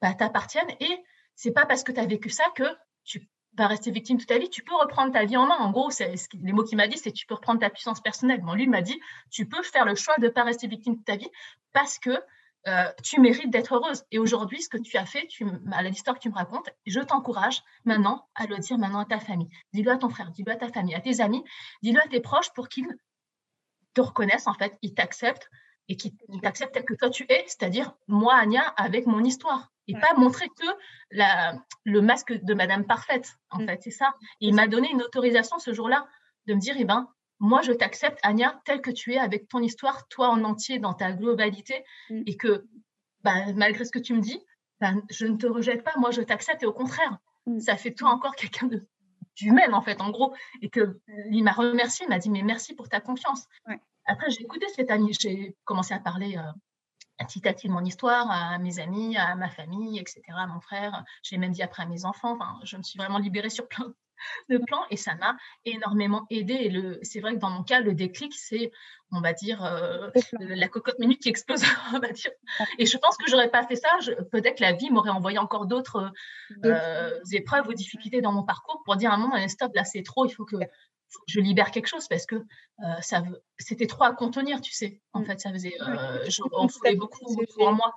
bah, t'appartiennent et c'est pas parce que tu as vécu ça que tu vas rester victime toute ta vie. Tu peux reprendre ta vie en main. En gros, c'est, les mots qu'il m'a dit, c'est tu peux reprendre ta puissance personnelle. Bon, lui m'a dit, tu peux faire le choix de ne pas rester victime toute ta vie parce que euh, tu mérites d'être heureuse. Et aujourd'hui, ce que tu as fait, tu, à l'histoire que tu me racontes, je t'encourage maintenant à le dire maintenant à ta famille. Dis-le à ton frère, dis-le à ta famille, à tes amis, dis-le à tes proches pour qu'ils te reconnaissent, en fait, ils t'acceptent et qui t'acceptent tel que toi tu es, c'est-à-dire moi, Anya, avec mon histoire. Et pas montrer que la, le masque de Madame Parfaite, en mm. fait, c'est ça. Et il m'a donné une autorisation ce jour-là de me dire, eh ben, moi, je t'accepte, Anya, tel que tu es, avec ton histoire, toi en entier, dans ta globalité, mm. et que ben, malgré ce que tu me dis, ben, je ne te rejette pas, moi, je t'accepte, et au contraire, mm. ça fait toi encore quelqu'un de d'humaine, en fait, en gros. Et que il m'a remercié, il m'a dit, mais merci pour ta confiance. Après, j'ai écouté cette amie, j'ai commencé à parler euh, petit à petit de mon histoire à mes amis, à ma famille, etc., à mon frère. J'ai même dit après à mes enfants. Enfin, je me suis vraiment libérée sur plein de plans et ça m'a énormément aidé. Et c'est vrai que dans mon cas, le déclic, c'est, on va dire, euh, la cocotte minute qui explose, on va dire. Et je pense que j'aurais pas fait ça. Peut-être que la vie m'aurait envoyé encore d'autres euh, épreuves ou difficultés dans mon parcours pour dire à un moment, stop, là, c'est trop, il faut que je libère quelque chose parce que euh, ça c'était trop à contenir, tu sais. En mm. fait, ça faisait, on beaucoup, beaucoup en moi.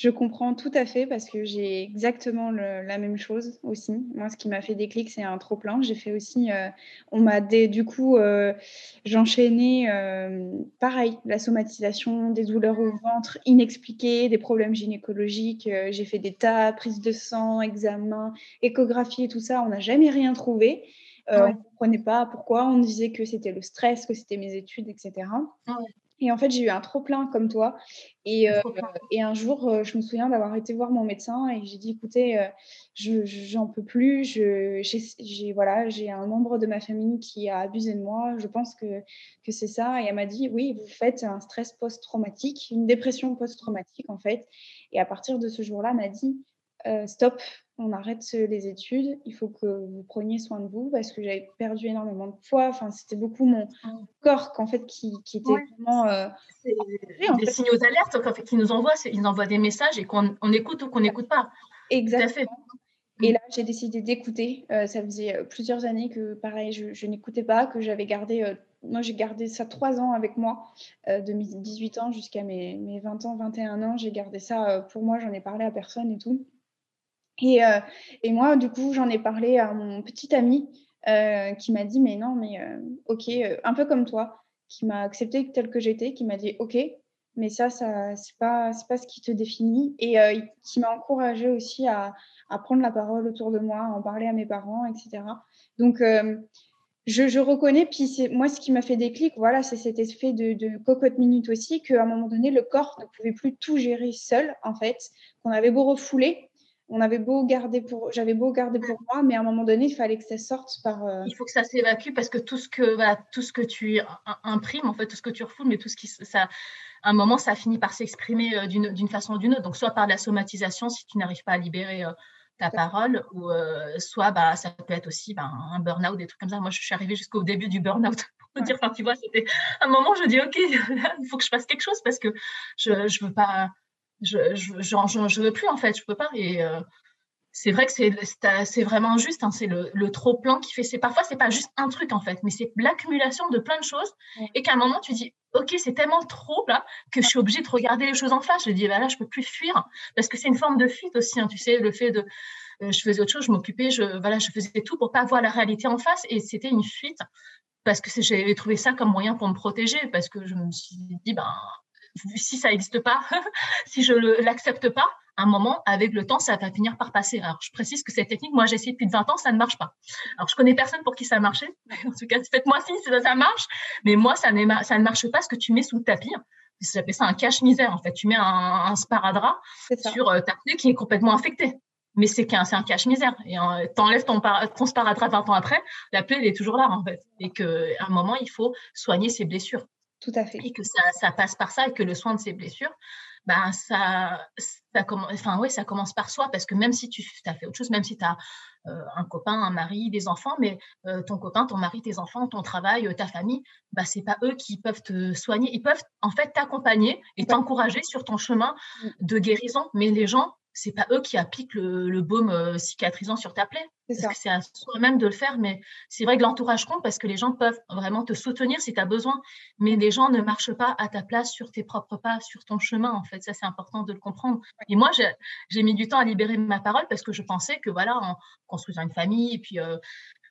Je comprends tout à fait parce que j'ai exactement la même chose aussi. Moi, ce qui m'a fait déclic, c'est un trop plein. J'ai fait aussi, euh, on m'a du coup, euh, j'enchaînais euh, pareil, la somatisation, des douleurs au ventre inexpliquées, des problèmes gynécologiques. j'ai fait des tas, prises de sang, examens, échographie et tout ça. On n'a jamais rien trouvé. On ne comprenait pas pourquoi. On disait que c'était le stress, que c'était mes études, etc. Et en fait, j'ai eu un trop plein comme toi. Et, euh, et un jour, euh, je me souviens d'avoir été voir mon médecin et j'ai dit, écoutez, euh, je j'en peux plus. J'ai voilà, j'ai un membre de ma famille qui a abusé de moi. Je pense que, que c'est ça. Et elle m'a dit, oui, vous faites un stress post-traumatique, une dépression post-traumatique en fait. Et à partir de ce jour-là, elle m'a dit, stop, on arrête les études, il faut que vous preniez soin de vous parce que j'avais perdu énormément de poids. Enfin, c'était beaucoup mon ah. corps qu'en fait qui, était vraiment. Euh, des signaux d'alerte qui nous envoient, ils nous envoient des messages et qu'on écoute ou qu'on n'écoute pas. Exactement. Et là, j'ai décidé d'écouter. Euh, ça faisait euh, plusieurs années que, pareil, je, n'écoutais pas, que j'avais gardé. moi, j'ai gardé ça trois ans avec moi, de mes 18 ans jusqu'à mes, mes 20 ans, 21 ans. J'ai gardé ça pour moi, j'en ai parlé à personne et tout. Euh, et, moi, du coup, j'en ai parlé à mon petit ami euh, qui m'a dit, mais non, mais euh, ok, un peu comme toi, qui m'a accepté tel que j'étais, qui m'a dit, ok, mais ça, ça c'est pas, pas ce qui te définit, et qui m'a encouragé aussi à, prendre la parole autour de moi, à en parler à mes parents, etc. Donc, je, reconnais, puis moi, ce qui m'a fait déclic, voilà, c'est cet effet de, cocotte minute aussi, qu'à un moment donné, le corps ne pouvait plus tout gérer seul, en fait, qu'on avait beau refouler, on avait beau garder pour, j'avais beau garder pour moi, mais à un moment donné, il fallait que ça sorte par. Euh, il faut que ça s'évacue parce que tout ce que, tout ce que tu imprimes, en fait, tout ce que tu refoules, mais tout ce qui, ça, à un moment, ça finit par s'exprimer euh, d'une façon ou d'une autre. Donc, soit par la somatisation, si tu n'arrives pas à libérer euh, ta parole, ou soit, bah, ça peut être aussi bah, un burn-out, des trucs comme ça. Moi, je suis arrivée jusqu'au début du burn-out pour dire, enfin, tu vois, c'était un moment, je dis, ok, il faut que je fasse quelque chose parce que je, ne veux pas je, je, je, veux plus en fait, je peux pas. Et euh, c'est vrai que c'est, vraiment juste, hein, c'est le, le, trop plein qui fait. C'est parfois c'est pas juste un truc en fait, mais c'est l'accumulation de plein de choses et qu'à un moment tu dis ok c'est tellement trop là que je suis obligée de regarder les choses en face. Je dis bah là je peux plus fuir parce que c'est une forme de fuite aussi. Hein, tu sais le fait de euh, je faisais autre chose, je m'occupais, je voilà je faisais tout pour pas voir la réalité en face et c'était une fuite parce que j'avais trouvé ça comme moyen pour me protéger parce que je me suis dit ben si ça n'existe pas, si je ne l'accepte pas, un moment, avec le temps, ça va finir par passer. Alors, je précise que cette technique, moi, j'ai essayé depuis 20 ans, ça ne marche pas. Alors, je connais personne pour qui ça a marché. En tout cas, faites-moi signe si ça, marche. Mais moi, ça, ça ne marche pas ce que tu mets sous le tapis. J'appelle ça un cache-misère, en fait. Tu mets un, un sparadrap sur euh, ta clé qui est complètement infectée. Mais c'est qu'un, un cache-misère. Et euh, t'enlèves ton, ton sparadrap 20 ans après, la plaie, elle est toujours là, en fait. Et qu'à un moment, il faut soigner ses blessures. Tout à fait. Et que ça, ça, passe par ça et que le soin de ses blessures, ben ça, ça, commence, enfin, ouais, ça commence par soi parce que même si tu as fait autre chose, même si tu as euh, un copain, un mari, des enfants, mais euh, ton copain, ton mari, tes enfants, ton travail, euh, ta famille, bah, ce n'est pas eux qui peuvent te soigner. Ils peuvent en fait t'accompagner et t'encourager sur ton chemin mmh. de guérison. Mais les gens, c'est pas eux qui appliquent le, baume euh, cicatrisant sur ta plaie. C'est à soi-même de le faire, mais c'est vrai que l'entourage compte parce que les gens peuvent vraiment te soutenir si tu as besoin, mais les gens ne marchent pas à ta place sur tes propres pas, sur ton chemin, en fait. Ça, c'est important de le comprendre. Et moi, j'ai mis du temps à libérer ma parole parce que je pensais que, voilà, en construisant une famille, et puis euh,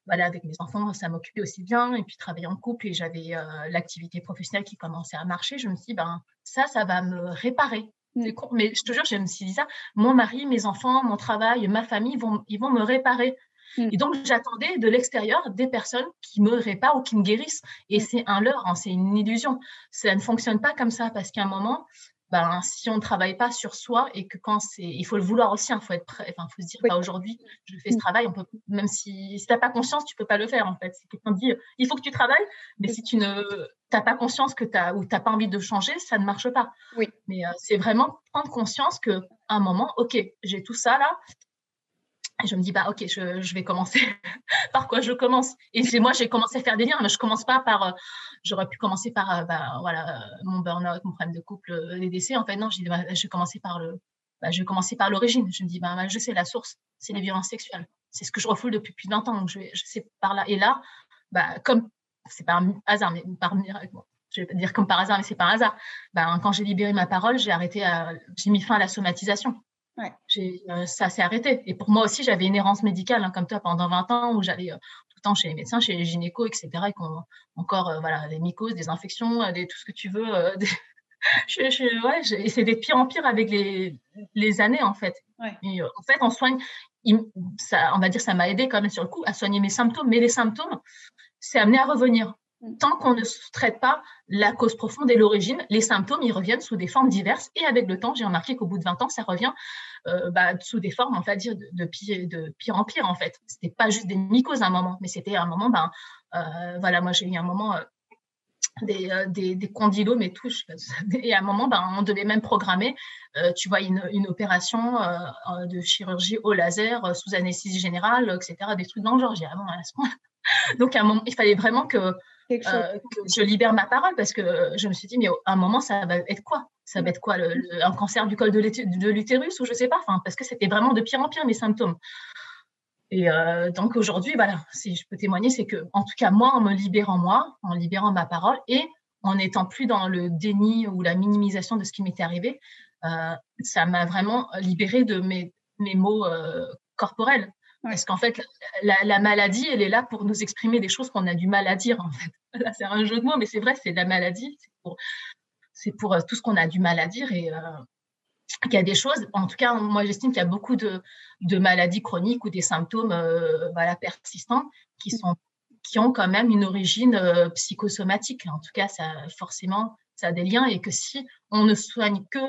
voilà, avec mes enfants, ça m'occupait aussi bien. Et puis travailler en couple et j'avais euh, l'activité professionnelle qui commençait à marcher. Je me suis dit, ben, ça, ça va me réparer. Mm. Mais je te jure, je me suis dit ça. Mon mari, mes enfants, mon travail, ma famille, vont, ils vont me réparer. Mm. Et donc, j'attendais de l'extérieur des personnes qui me réparent ou qui me guérissent. Et mm. c'est un leurre, hein, c'est une illusion. Ça ne fonctionne pas comme ça parce qu'à un moment, ben, si on ne travaille pas sur soi et que quand c'est, il faut le vouloir aussi, il hein, faut être prêt, enfin, faut se dire, pas bah, aujourd'hui, je fais ce mm. travail, on peut, même si, si tu n'as pas conscience, tu peux pas le faire, en fait. Si quelqu'un dit, il faut que tu travailles, mais si tu ne, t'as pas conscience que t'as, ou t'as pas envie de changer, ça ne marche pas. Oui. Mais euh, c'est vraiment prendre conscience que, un moment, ok, j'ai tout ça là, et je me dis, bah, ok, je, je vais commencer. par quoi je commence? Et c'est moi, j'ai commencé à faire des liens, mais je commence pas par. Euh, j'aurais pu commencer par euh, bah, voilà, euh, mon burn-out, mon problème de couple, les décès. En fait, non, j'ai bah, je vais commencer par le. Bah, je vais commencer par l'origine. Je me dis, bah, je sais la source, c'est les violences sexuelles. C'est ce que je refoule depuis plus de 20 ans. Donc, je, vais, je sais par là. Et là, bah, comme c'est pas un hasard, mais par miracle, je vais pas dire comme par hasard, mais c'est par hasard. Ben, quand j'ai libéré ma parole, j'ai arrêté, j'ai mis fin à la somatisation. Ouais. Euh, ça s'est arrêté. Et pour moi aussi, j'avais une errance médicale, hein, comme toi, pendant 20 ans, où j'allais euh, tout le temps chez les médecins, chez les gynécos, etc. Et qu'on, encore, euh, voilà, des mycoses, des infections, des, tout ce que tu veux. je, je, ouais, c'est de pire en pire avec les, les années, en fait. Ouais. Et, en fait, on soigne, ça, on va dire, ça m'a aidé quand même sur le coup à soigner mes symptômes, mais les symptômes, c'est amené à revenir. Tant qu'on ne traite pas la cause profonde et l'origine, les symptômes, ils reviennent sous des formes diverses. Et avec le temps, j'ai remarqué qu'au bout de 20 ans, ça revient euh, bah, sous des formes, on va dire, de, pire, de pire en pire, en fait. C'était pas juste des mycoses à un moment, mais c'était un moment, ben, euh, voilà, moi, j'ai eu un moment euh, des, des, des, condylomes et tout. Et à un moment, ben, on devait même programmer, tu vois, une, opération de chirurgie au laser sous anesthésie générale, etc. Des trucs dans le genre. J'ai ah à ce moment Donc, à un moment, il fallait vraiment que euh, que je libère ma parole parce que je me suis dit, mais à un moment, ça va être quoi? Ça va être quoi Un cancer du col de l'utérus ou je sais pas Parce que c'était vraiment de pire en pire mes symptômes. Et euh, donc aujourd'hui, voilà, si je peux témoigner, c'est que, en tout cas, moi, en me libérant moi, en libérant ma parole et en n'étant plus dans le déni ou la minimisation de ce qui m'était arrivé, euh, ça m'a vraiment libérée de mes, mes mots corporels. Parce qu'en fait, la, maladie, elle est là pour nous exprimer des choses qu'on a du mal à dire. Là, c'est un jeu de mots, mais c'est vrai, c'est la maladie. C'est pour, euh, tout ce qu'on a du mal à dire. Et euh, il y a des choses, en tout cas, moi, j'estime qu'il y a beaucoup de, maladies chroniques ou des symptômes euh, persistants qui, sont, qui ont quand même une origine psychosomatique. En tout cas, ça, forcément, ça a des liens et que si on ne soigne que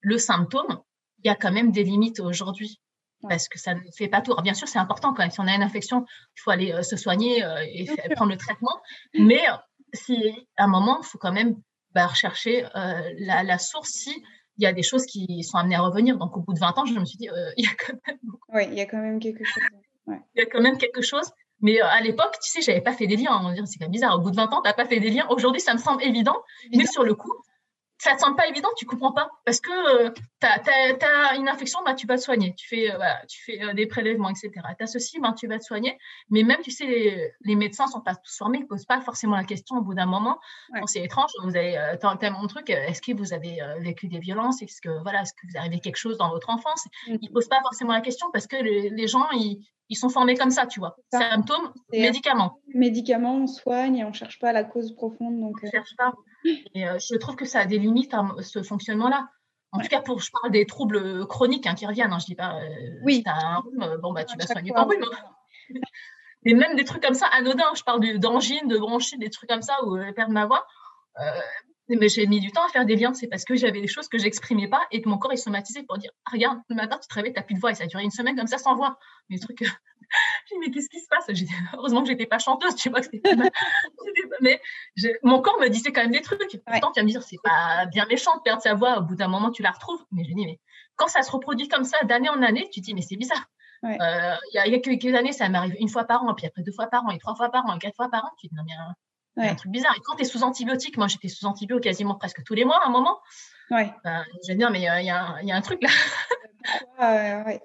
le symptôme, il y a quand même des limites aujourd'hui parce que ça ne fait pas tout. Alors, bien sûr, c'est important quand même. Si on a une infection, il faut aller euh, se soigner euh, et prendre le traitement. Mais euh, si à un moment, il faut quand même bah, rechercher la, la, source si il y a des choses qui sont amenées à revenir. Donc, au bout de 20 ans, je me suis dit, il y a quand même. Oui, il y a quand même quelque chose. Il y a quand même quelque chose. Mais à l'époque, tu sais, j'avais pas fait des liens. On c'est quand même bizarre. Au bout de 20 ans, tu n'as pas fait des liens. Aujourd'hui, ça me semble évident. Mais sur le coup, ça te semble pas évident, tu comprends pas. Parce que euh, tu as, une infection, bah, tu vas te soigner. Tu fais, euh, tu fais euh, des prélèvements, etc. Tu as ceci, bah, tu vas te soigner. Mais même, tu sais, les, les médecins sont pas tous formés, ils ne posent pas forcément la question au bout d'un moment. c'est étrange, vous avez as mon truc, est-ce que vous avez vécu des violences? Est-ce que, voilà, est-ce que vous avez quelque chose dans votre enfance? Mmh. Ils ne posent pas forcément la question parce que les, gens, ils, ils, sont formés comme ça, tu vois. Symptômes, médicaments. Médicaments, on soigne et on ne cherche pas la cause profonde. Donc, on ne cherche pas. Et euh, je trouve que ça a des limites à ce fonctionnement-là. En tout cas, pour, je parle des troubles chroniques hein, qui reviennent. Hein, je dis pas, euh, oui. si tu as un rhume, bon, bah, tu vas soigner ton rhume. Hein. Mais même des trucs comme ça, anodins. Je parle d'angine, de bronchite, des trucs comme ça, où euh, perdre ma voix. Euh, mais j'ai mis du temps à faire des liens. C'est parce que j'avais des choses que j'exprimais pas et que mon corps est somatisé pour dire ah, Regarde, le matin, tu te réveilles, tu n'as plus de voix. Et ça a duré une semaine comme ça sans voix. Des trucs. j'ai dit, mais qu'est-ce qui se passe? Heureusement que j'étais pas chanteuse, tu vois. mais mon corps me disait quand même des trucs. Pourtant, tu vas me dire, c'est pas bien méchant de perdre sa voix. Au bout d'un moment, tu la retrouves. Mais je dis, mais quand ça se reproduit comme ça d'année en année, tu te dis, mais c'est bizarre. Euh, il y, a, quelques années, ça m'arrive une fois par an, puis après deux fois par an, et trois fois par an, et quatre fois par an. Tu te dis, non, mais un truc bizarre. Et quand tu es sous antibiotiques, moi j'étais sous antibiotiques quasiment presque tous les mois à un moment. Ouais. Ben, je dire, mais euh, il y, y, a un truc là. ouais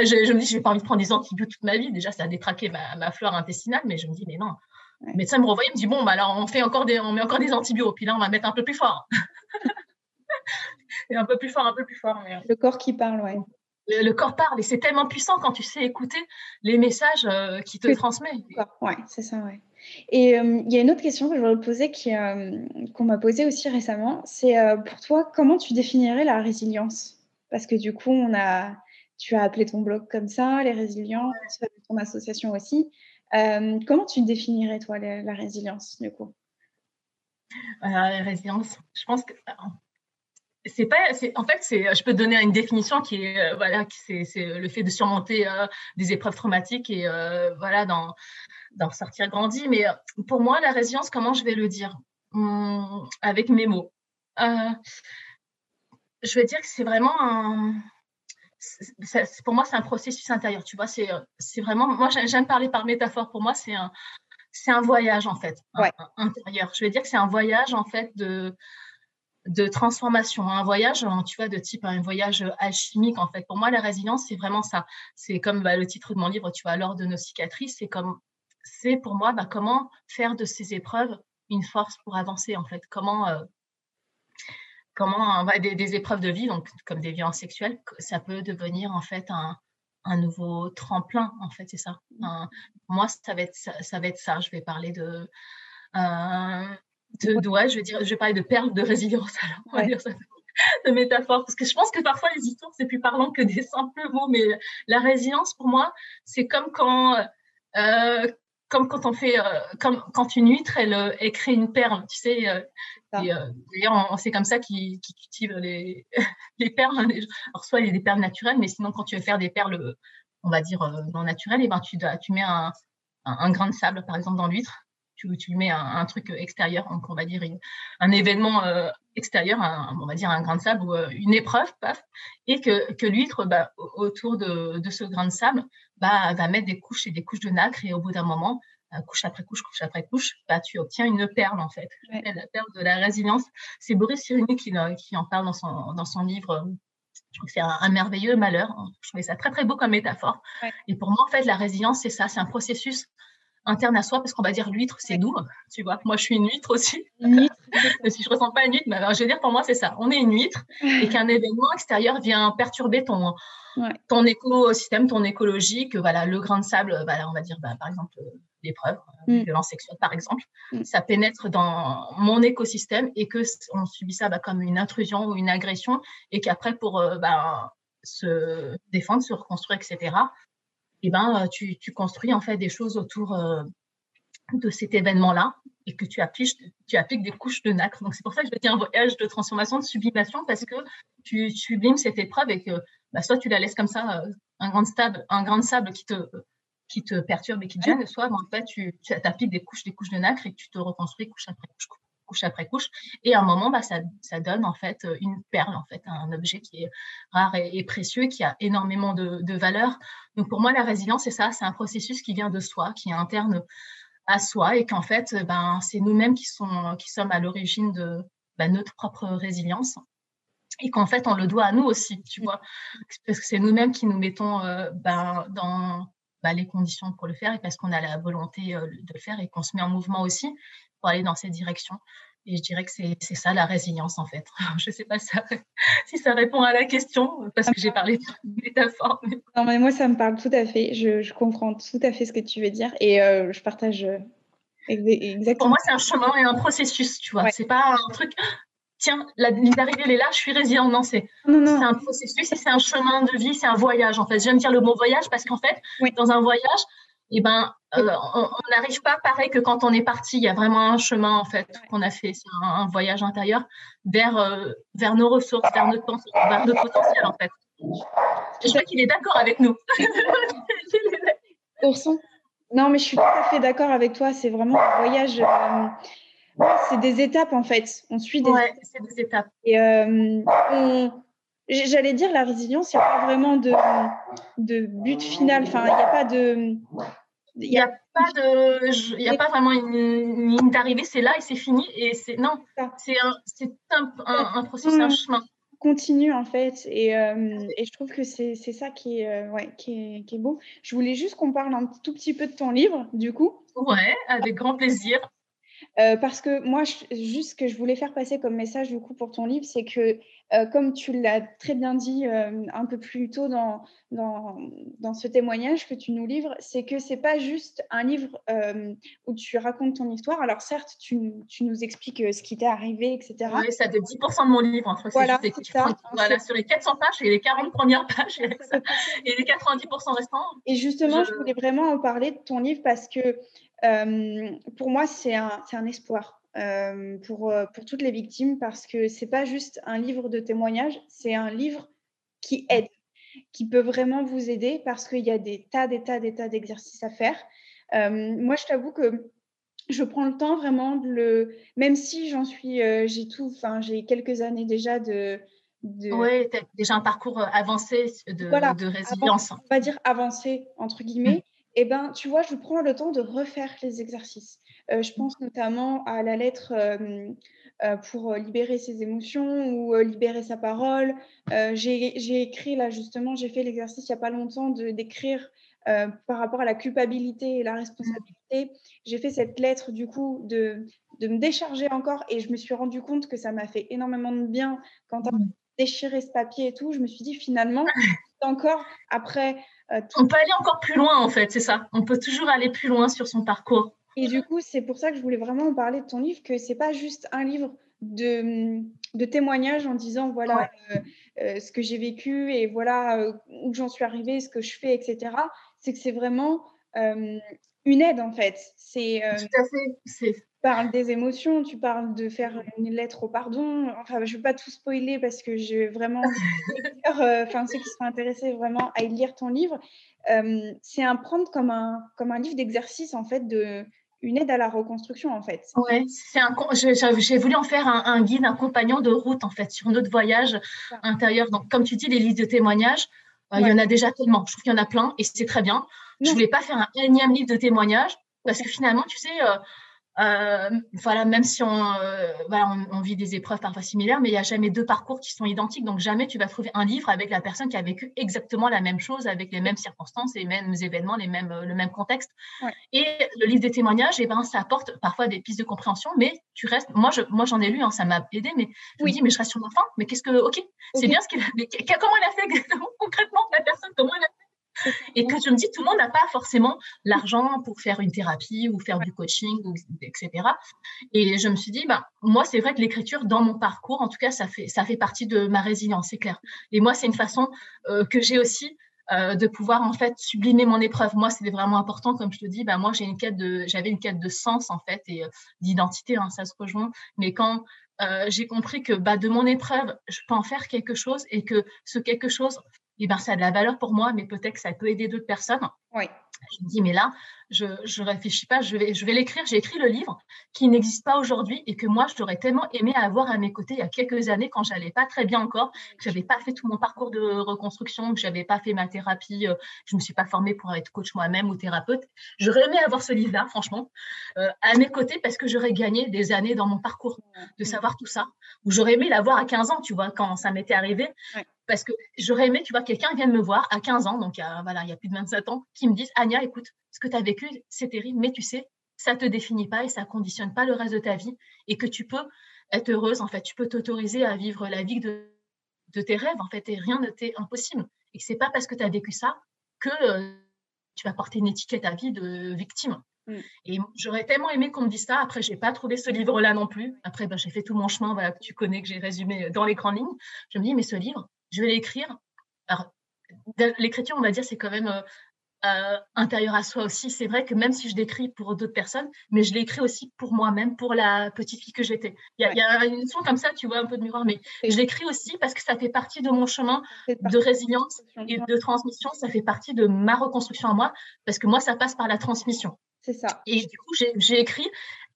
je, me dis, je n'ai pas envie de prendre des antibiotiques toute ma vie. Déjà, ça a détraqué ma, ma flore intestinale, mais je me dis, mais non. Le médecin me revoyait, me dit, bon, bah, alors on, fait encore des, on met encore des antibiotiques, puis là, on va mettre un peu plus fort. et un peu plus fort, un peu plus fort. Euh. Le corps qui parle, ouais. Le, corps parle et c'est tellement puissant quand tu sais écouter les messages euh, qu'il te transmet. Ouais, c'est ça, ouais. Et euh, il y a une autre question que je voudrais te poser qu'on m'a posée aussi récemment. C'est pour toi, comment tu définirais la résilience? Parce que du coup, on a, tu as appelé ton blog comme ça, les as ton association aussi. Euh, comment tu définirais, toi, la, résilience, du coup? La résilience, je pense que c'est pas en fait je peux te donner une définition qui est euh, voilà le fait de surmonter euh, des épreuves traumatiques et voilà d'en sortir grandi mais pour moi la résilience comment je vais le dire? Hum, avec mes mots je vais dire que c'est vraiment un pour moi, c'est un processus intérieur. Tu vois, c'est euh, vraiment. Moi, j'aime parler par métaphore. Pour moi, c'est un, un voyage, en fait, intérieur. Je vais dire que c'est un voyage, en fait, de, de transformation. Un voyage, tu vois, de type un voyage alchimique, en fait. Pour moi, la résilience, c'est vraiment ça. C'est comme bah, le titre de mon livre, tu vois, l'ordre de nos cicatrices. C'est comme. C'est pour moi bah, comment faire de ces épreuves une force pour avancer en fait? Comment, comment des, des, épreuves de vie, donc comme des violences sexuelles, ça peut devenir en fait un, un nouveau tremplin en fait, c'est ça? Mmh. moi, ça va être ça, va être ça. Je vais parler de de, ouais, je vais dire, je vais parler de perles de résilience. Alors, on va dire ça de métaphore, parce que je pense que parfois les histoires c'est plus parlant que des simples mots, mais la résilience pour moi c'est comme quand euh, comme quand on fait euh, comme quand une huître elle, elle, crée une perle, tu sais. Euh, D'ailleurs, c'est comme ça qu'ils cultivent les, les perles. Alors, soit il y a des perles naturelles, mais sinon, quand tu veux faire des perles, on va dire, non naturelles, et eh ben, tu, mets un, un, un, grain de sable, par exemple, dans l'huître tu, tu mets un, truc extérieur, donc on va dire un événement euh, extérieur, on va dire un grain de sable ou euh, une épreuve, paf, et que, que l'huître, bah, autour de, de, ce grain de sable, bah, va mettre des couches et des couches de nacre, et au bout d'un moment, euh, couche après couche, couche après couche, bah, tu obtiens une perle en fait. La perle de la résilience. C'est Boris Cyrulnik qui, qui, en parle dans son, dans son livre. Je trouve que c'est un, merveilleux malheur. Je trouvais ça très très beau comme métaphore. Et pour moi, en fait, la résilience, c'est ça, c'est un processus interne à soi parce qu'on va dire l'huître c'est nous tu vois moi je suis une huître aussi une si je ressens pas une huître bah, je veux dire pour moi c'est ça on est une huître et qu'un événement extérieur vient perturber ton ton écosystème ton écologie que voilà le grain de sable voilà, on va dire bah, par exemple l'épreuve euh, mm. violence sexuelle par exemple mm. ça pénètre dans mon écosystème et que on subit ça bah, comme une intrusion ou une agression et qu'après pour euh, bah, se défendre se reconstruire etc eh ben, euh, tu, tu, construis en fait des choses autour euh, de cet événement-là et que tu appliques, tu appliques des couches de nacre. Donc, c'est pour ça que je dis un voyage de transformation, de sublimation, parce que tu sublimes cette épreuve et que bah, soit tu la laisses comme ça, euh, un grain de sable, sable qui te, qui te perturbe et qui te gêne, soit en fait, tu, tu appliques des couches, des couches de nacre et tu te reconstruis couche après couche, couche après couche. Et à un moment, bah, ça, ça, donne en fait une perle, en fait, un objet qui est rare et, précieux, qui a énormément de, de, valeur. Donc pour moi, la résilience, c'est ça, c'est un processus qui vient de soi, qui est interne à soi et qu'en fait, ben, c'est nous-mêmes qui, qui sommes à l'origine de ben, notre propre résilience et qu'en fait, on le doit à nous aussi, tu vois, parce que c'est nous-mêmes qui nous mettons euh, ben, dans ben, les conditions pour le faire et parce qu'on a la volonté euh, de le faire et qu'on se met en mouvement aussi pour aller dans cette direction. Et je dirais que c'est ça la résilience en fait. Je ne sais pas si ça, si ça, répond à la question parce que j'ai parlé de métaphore. Non, mais moi ça me parle tout à fait. Je, je comprends tout à fait ce que tu veux dire et euh, je partage exactement. Pour moi, c'est un chemin et un processus, tu vois. C'est pas un truc. Tiens, la ligne d'arrivée, elle est là, je suis résilient. Non, c'est un processus et c'est un chemin de vie, c'est un voyage. En fait, j'aime dire le mot voyage parce qu'en fait, dans un voyage, eh ben, euh, on n'arrive pas pareil que quand on est parti. Il y a vraiment un chemin en fait qu'on a fait, c'est un, voyage intérieur vers euh, vers nos ressources, vers notre, vers notre potentiel en fait. Je crois qu'il est d'accord avec nous. Ourson Non, mais je suis tout à fait d'accord avec toi. C'est vraiment un voyage. Euh, c'est des étapes en fait. On suit des. Ouais, c'est des étapes. Et J'allais dire la résilience, il n'y a pas vraiment de, de but final. Enfin, il n'y a pas de il n'y a pas de, il y a pas vraiment une, ligne d'arrivée, c'est là et c'est fini et c'est non, c'est un, c'est un, un, processus, un chemin continue en fait et, euh, et je trouve que c'est, c'est ça qui est, euh, ouais, qui est, qui est beau. Je voulais juste qu'on parle un tout petit peu de ton livre du coup. Ouais, avec grand plaisir. Euh, parce que moi, juste ce que je voulais faire passer comme message du coup pour ton livre, c'est que euh, comme tu l'as très bien dit euh, un peu plus tôt dans, dans, dans, ce témoignage que tu nous livres, c'est que c'est pas juste un livre où tu racontes ton histoire. Alors certes, tu, tu nous expliques ce qui t'est arrivé, etc. Oui, ça fait 10% de mon livre. Entre voilà, ça. voilà sur les 400 pages et les 40 premières pages et, les 90% restants. Et justement, je... je voulais vraiment en parler de ton livre parce que pour moi, c'est un, un, espoir euh, pour, euh, pour toutes les victimes parce que c'est pas juste un livre de témoignages, c'est un livre qui aide, qui peut vraiment vous aider parce qu'il y a des tas, des tas, des tas d'exercices à faire. moi, je t'avoue que je prends le temps vraiment de le, même si j'en suis, j'ai tout, enfin, j'ai quelques années déjà de, de... Oui, déjà un parcours avancé de, de résilience. on va dire avancé, entre guillemets. Mmh eh ben, tu vois, je prends le temps de refaire les exercices. Euh, je pense notamment à la lettre euh, euh, pour libérer ses émotions ou libérer sa parole. j'ai écrit là justement, j'ai fait l'exercice il n'y a pas longtemps d'écrire par rapport à la culpabilité et la responsabilité. J'ai fait cette lettre du coup de de me décharger encore. Et je me suis rendu compte que ça m'a fait énormément de bien quand as déchiré ce papier et tout. Je me suis dit finalement, encore après. Euh, on peut aller encore plus loin en fait, c'est ça. On peut toujours aller plus loin sur son parcours. Et du coup, c'est pour ça que je voulais vraiment en parler de ton livre, que c'est pas juste un livre de, de témoignages en disant voilà euh, euh, ce que j'ai vécu et voilà où j'en suis arrivée, ce que je fais, etc. C'est que c'est vraiment une aide en fait. C'est tout à fait parles des émotions, tu parles de faire une lettre au pardon. Enfin, je ne veux pas tout spoiler parce que j'ai vraiment, euh, enfin, ceux qui sont intéressés vraiment à lire ton livre, euh, c'est un prendre comme un, comme un livre d'exercice en fait de une aide à la reconstruction en fait. Ouais, c'est un, j'ai voulu en faire un, guide, un compagnon de route en fait sur notre voyage intérieur. Donc, comme tu dis, les livres de témoignages, euh, il y en a déjà tellement. Je trouve qu'il y en a plein et c'est très bien. Je Je voulais pas faire un énième livre de témoignages parce que finalement, tu sais, euh, voilà, même si on, euh, voilà, on, vit des épreuves parfois similaires, mais il n'y a jamais deux parcours qui sont identiques. Donc, jamais tu vas trouver un livre avec la personne qui a vécu exactement la même chose, avec les mêmes circonstances, les mêmes événements, les mêmes, le même contexte. Et le livre des témoignages, eh ben, ça apporte parfois des pistes de compréhension, mais tu restes. Moi, je, moi, j'en ai lu, hein, ça m'a aidé, mais je me dis, mais je reste sur ma fin. Mais qu'est-ce que, ok, c'est bien ce qu'il a. comment elle a fait concrètement la personne Comment elle a fait et que je me dis, tout le monde n'a pas forcément l'argent pour faire une thérapie ou faire du coaching, etc. Et je me suis dit, bah, moi, c'est vrai que l'écriture, dans mon parcours, en tout cas, ça fait, ça fait partie de ma résilience, c'est clair. Et moi, c'est une façon euh, que j'ai aussi euh, de pouvoir en fait sublimer mon épreuve. Moi, c'était vraiment important, comme je te dis. Bah, moi, j'ai une quête de, j'avais une quête de sens en fait et euh, d'identité. Hein, ça se rejoint. Mais quand j'ai compris que bah, de mon épreuve, je peux en faire quelque chose et que ce quelque chose eh ben, ça a de la valeur pour moi, mais peut-être que ça peut aider d'autres personnes. Oui. Je me dis, mais là, je ne réfléchis pas, je vais, je vais l'écrire. J'ai écrit le livre qui n'existe pas aujourd'hui et que moi, je j'aurais tellement aimé avoir à mes côtés il y a quelques années quand j'allais pas très bien encore, que j'avais pas fait tout mon parcours de reconstruction, que j'avais pas fait ma thérapie, euh, je me suis pas formée pour être coach moi-même ou thérapeute. J'aurais aimé avoir ce livre-là, franchement, euh, à mes côtés parce que j'aurais gagné des années dans mon parcours de savoir tout ça. Ou j'aurais aimé l'avoir à 15 ans, tu vois, quand ça m'était arrivé. Parce que j'aurais aimé, tu vois, quelqu'un vienne me voir à 15 ans, donc voilà, il y a plus de 27 ans, qui me dise, Anya, écoute, ce que tu as vécu, c'est terrible, mais tu sais, ça ne te définit pas et ça ne conditionne pas le reste de ta vie et que tu peux être heureuse, en fait, tu peux t'autoriser à vivre la vie de, tes rêves, en fait, et rien ne t'est impossible. Et que ce n'est pas parce que tu as vécu ça que euh, tu vas porter une étiquette à vie de victime. Mm. Et j'aurais tellement aimé qu'on me dise ça. Après, j'ai pas trouvé ce livre-là non plus. Après, ben, j'ai fait tout mon chemin, voilà, que tu connais, que j'ai résumé dans les grandes lignes. Je me dis, mais ce livre, je vais l'écrire. Alors, l'écriture, on va dire, c'est quand même euh, euh, intérieur à soi aussi. C'est vrai que même si je l'écris pour d'autres personnes, mais je l'écris aussi pour moi-même, pour la petite fille que j'étais. Il y, a une son comme ça, tu vois, un peu de miroir, mais je l'écris aussi parce que ça fait partie de mon chemin de résilience et de transmission. Ça fait partie de ma reconstruction à moi parce que moi, ça passe par la transmission. C'est ça. Et du coup, j'ai écrit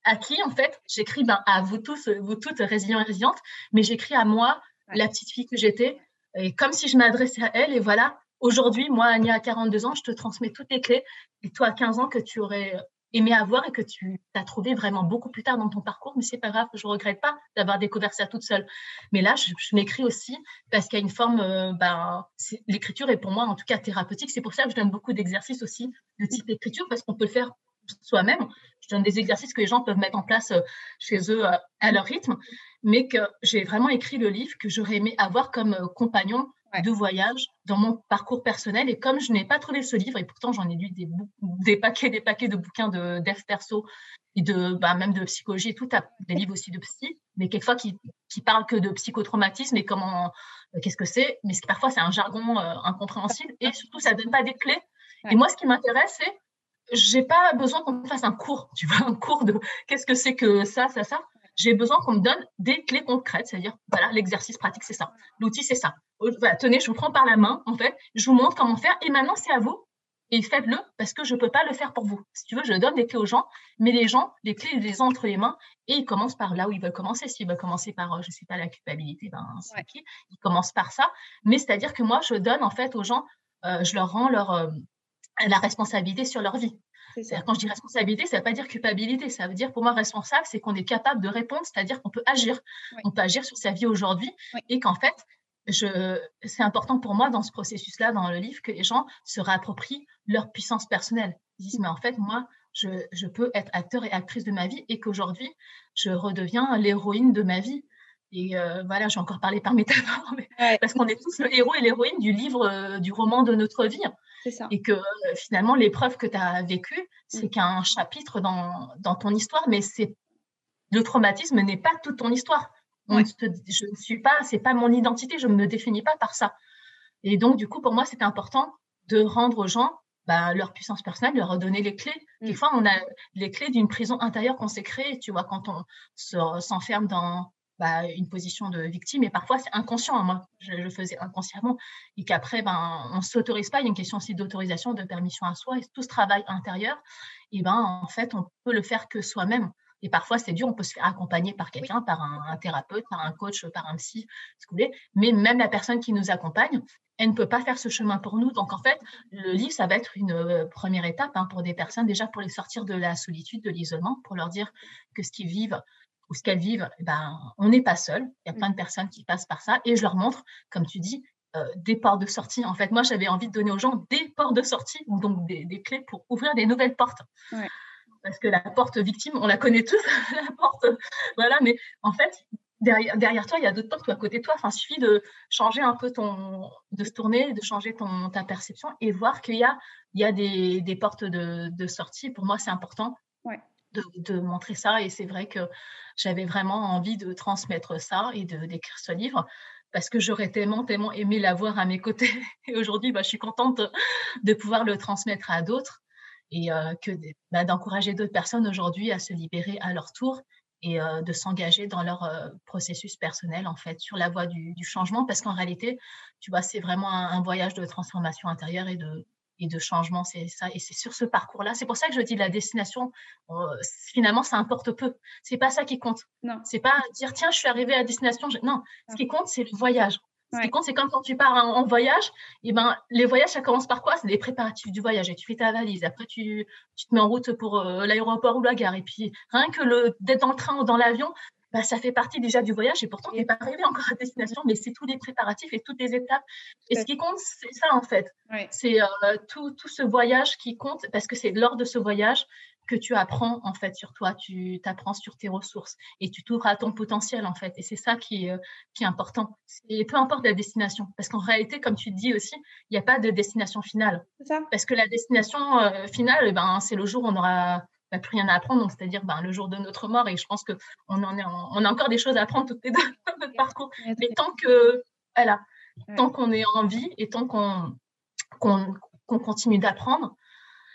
à qui, en fait? J'écris ben, à vous tous, vous toutes résilients et résilientes, mais j'écris à moi, la petite fille que j'étais, et comme si je m'adressais à elle, et voilà, Aujourd'hui, moi, Ania, à 42 ans, je te transmets toutes les clés. Et toi, à 15 ans, que tu aurais aimé avoir et que tu as trouvé vraiment beaucoup plus tard dans ton parcours, mais c'est pas grave, je regrette pas d'avoir découvert ça toute seule. Mais là, je, m'écris aussi parce qu'il y a une forme, euh, ben, l'écriture est pour moi en tout cas thérapeutique. C'est pour ça que je donne beaucoup d'exercices aussi de type écriture parce qu'on peut le faire soi-même. Je donne des exercices que les gens peuvent mettre en place euh, chez eux euh, à leur rythme, mais que j'ai vraiment écrit le livre que j'aurais aimé avoir comme compagnon de voyage dans mon parcours personnel. Et comme je n'ai pas trouvé ce livre, et pourtant j'en ai lu des, des paquets, des paquets de bouquins de dev perso et de bah, même de psychologie et tout, des livres aussi de psy, mais quelquefois qui, qui parlent que de psychotraumatisme et comment, euh, qu'est-ce que c'est, mais parfois c'est un jargon euh, incompréhensible et surtout ça donne pas des clés. Et moi, ce qui m'intéresse, c'est j'ai pas besoin qu'on me fasse un cours, tu vois, un cours de qu'est-ce que c'est que ça, ça, ça j'ai besoin qu'on me donne des clés concrètes, c'est-à-dire, voilà, l'exercice pratique, c'est ça. L'outil, c'est ça. tenez, je vous prends par la main, en fait, je vous montre comment faire, et maintenant, c'est à vous. Et faites-le parce que je ne peux pas le faire pour vous. Si tu veux, je donne des clés aux gens, mais les gens, les clés, ils les ont entre les mains et ils commencent par là où ils veulent commencer. S'ils veulent commencer par, euh, je ne sais pas, la culpabilité, ben, c'est qui Ils commencent par ça. Mais c'est-à-dire que moi, je donne en fait aux gens, euh, je leur rends leur, euh, la responsabilité sur leur vie. Quand je dis responsabilité, ça ne veut pas dire culpabilité. Ça veut dire, pour moi, responsable, c'est qu'on est capable de répondre, c'est-à-dire qu'on peut agir. On peut agir sur sa vie aujourd'hui et qu'en fait, c'est important pour moi dans ce processus-là, dans le livre, que les gens se réapproprient leur puissance personnelle. Ils disent, mais en fait, moi, je, peux être acteur et actrice de ma vie et qu'aujourd'hui, je redeviens l'héroïne de ma vie. Et euh, voilà, j'ai encore parlé par métaphore, parce qu'on est tous le héros et l'héroïne du livre, euh, du roman de notre vie. Ça. Et que euh, finalement, l'épreuve que tu as vécue, c'est mm. qu'un chapitre dans, dans, ton histoire, mais c'est le traumatisme n'est pas toute ton histoire. je ne suis pas, c'est pas mon identité, je ne me définis pas par ça. Et donc, du coup, pour moi, c'était important de rendre aux gens bah, leur puissance personnelle, leur redonner les clés. Des mm. fois, on a les clés d'une prison intérieure qu'on s'est créée, tu vois, quand on s'enferme dans bah, une position de victime, et parfois c'est inconscient. Hein, moi, je le faisais inconsciemment, et qu'après, ben, on ne s'autorise pas. Il y a une question aussi d'autorisation, de permission à soi, et tout ce travail intérieur, et ben, en fait, on peut le faire que soi-même. Et parfois, c'est dur, on peut se faire accompagner par quelqu'un, par un, thérapeute, par un coach, par un psy, ce que vous voulez. Mais même la personne qui nous accompagne, elle ne peut pas faire ce chemin pour nous. Donc, en fait, le livre, ça va être une euh, première étape hein, pour des personnes, déjà pour les sortir de la solitude, de l'isolement, pour leur dire que ce qu'ils vivent ou ce qu'elles vivent, eh ben, on n'est pas seul. Il y a plein de personnes qui passent par ça. Et je leur montre, comme tu dis, euh, des portes de sortie. En fait, moi, j'avais envie de donner aux gens des portes de sortie, donc des, clés pour ouvrir des nouvelles portes. Parce que la porte victime, on la connaît tous, la porte, voilà, mais en fait, derrière, toi, il y a d'autres portes ou à côté de toi. Enfin, il suffit de changer un peu ton, de se tourner, de changer ton, ta perception et voir qu'il y a, il y a des, des portes de, de, sortie. Pour moi, c'est important de, montrer ça. Et c'est vrai que j'avais vraiment envie de transmettre ça et d'écrire ce livre parce que j'aurais tellement, tellement aimé l'avoir à mes côtés. Et aujourd'hui, bah, je suis contente de pouvoir le transmettre à d'autres et euh, que bah, d'encourager d'autres personnes aujourd'hui à se libérer à leur tour et euh, de s'engager dans leur euh, processus personnel, en fait, sur la voie du, changement, parce qu'en réalité, tu vois, c'est vraiment un, voyage de transformation intérieure et de, et de changement, c'est ça. Et c'est sur ce parcours-là, c'est pour ça que je dis la destination, euh, finalement, ça importe peu. C'est pas ça qui compte. Non. C'est pas dire, tiens, je suis arrivé à destination. Non, ce qui compte, c'est le voyage. Ce qui compte, c'est quand, quand tu pars en, voyage, et eh ben, les voyages, ça commence par quoi? C'est les préparatifs du voyage. Et tu fais ta valise. Après, tu, tu te mets en route pour euh, l'aéroport ou la gare. Et puis, rien que le, d'être dans le train ou dans l'avion, bah, ça fait partie déjà du voyage. Et pourtant, tu n'es pas arrivé encore à destination, mais c'est tous les préparatifs et toutes les étapes. Et ce qui compte, c'est ça, en fait. C'est euh, tout, tout ce voyage qui compte, parce que c'est lors de ce voyage que tu apprends en fait sur toi, tu t'apprends sur tes ressources et tu t'ouvres à ton potentiel en fait. Et c'est ça qui est, euh, qui est important. Et peu importe la destination, parce qu'en réalité, comme tu dis aussi, il n'y a pas de destination finale. Ça. Parce que la destination euh, finale, eh ben, c'est le jour où on aura plus rien à apprendre, donc c'est-à-dire ben, le jour de notre mort. Et je pense qu'on on, on a encore des choses à apprendre toutes les deux dans notre parcours. Mais tant que, voilà, tant qu'on est en vie et tant qu'on continue d'apprendre,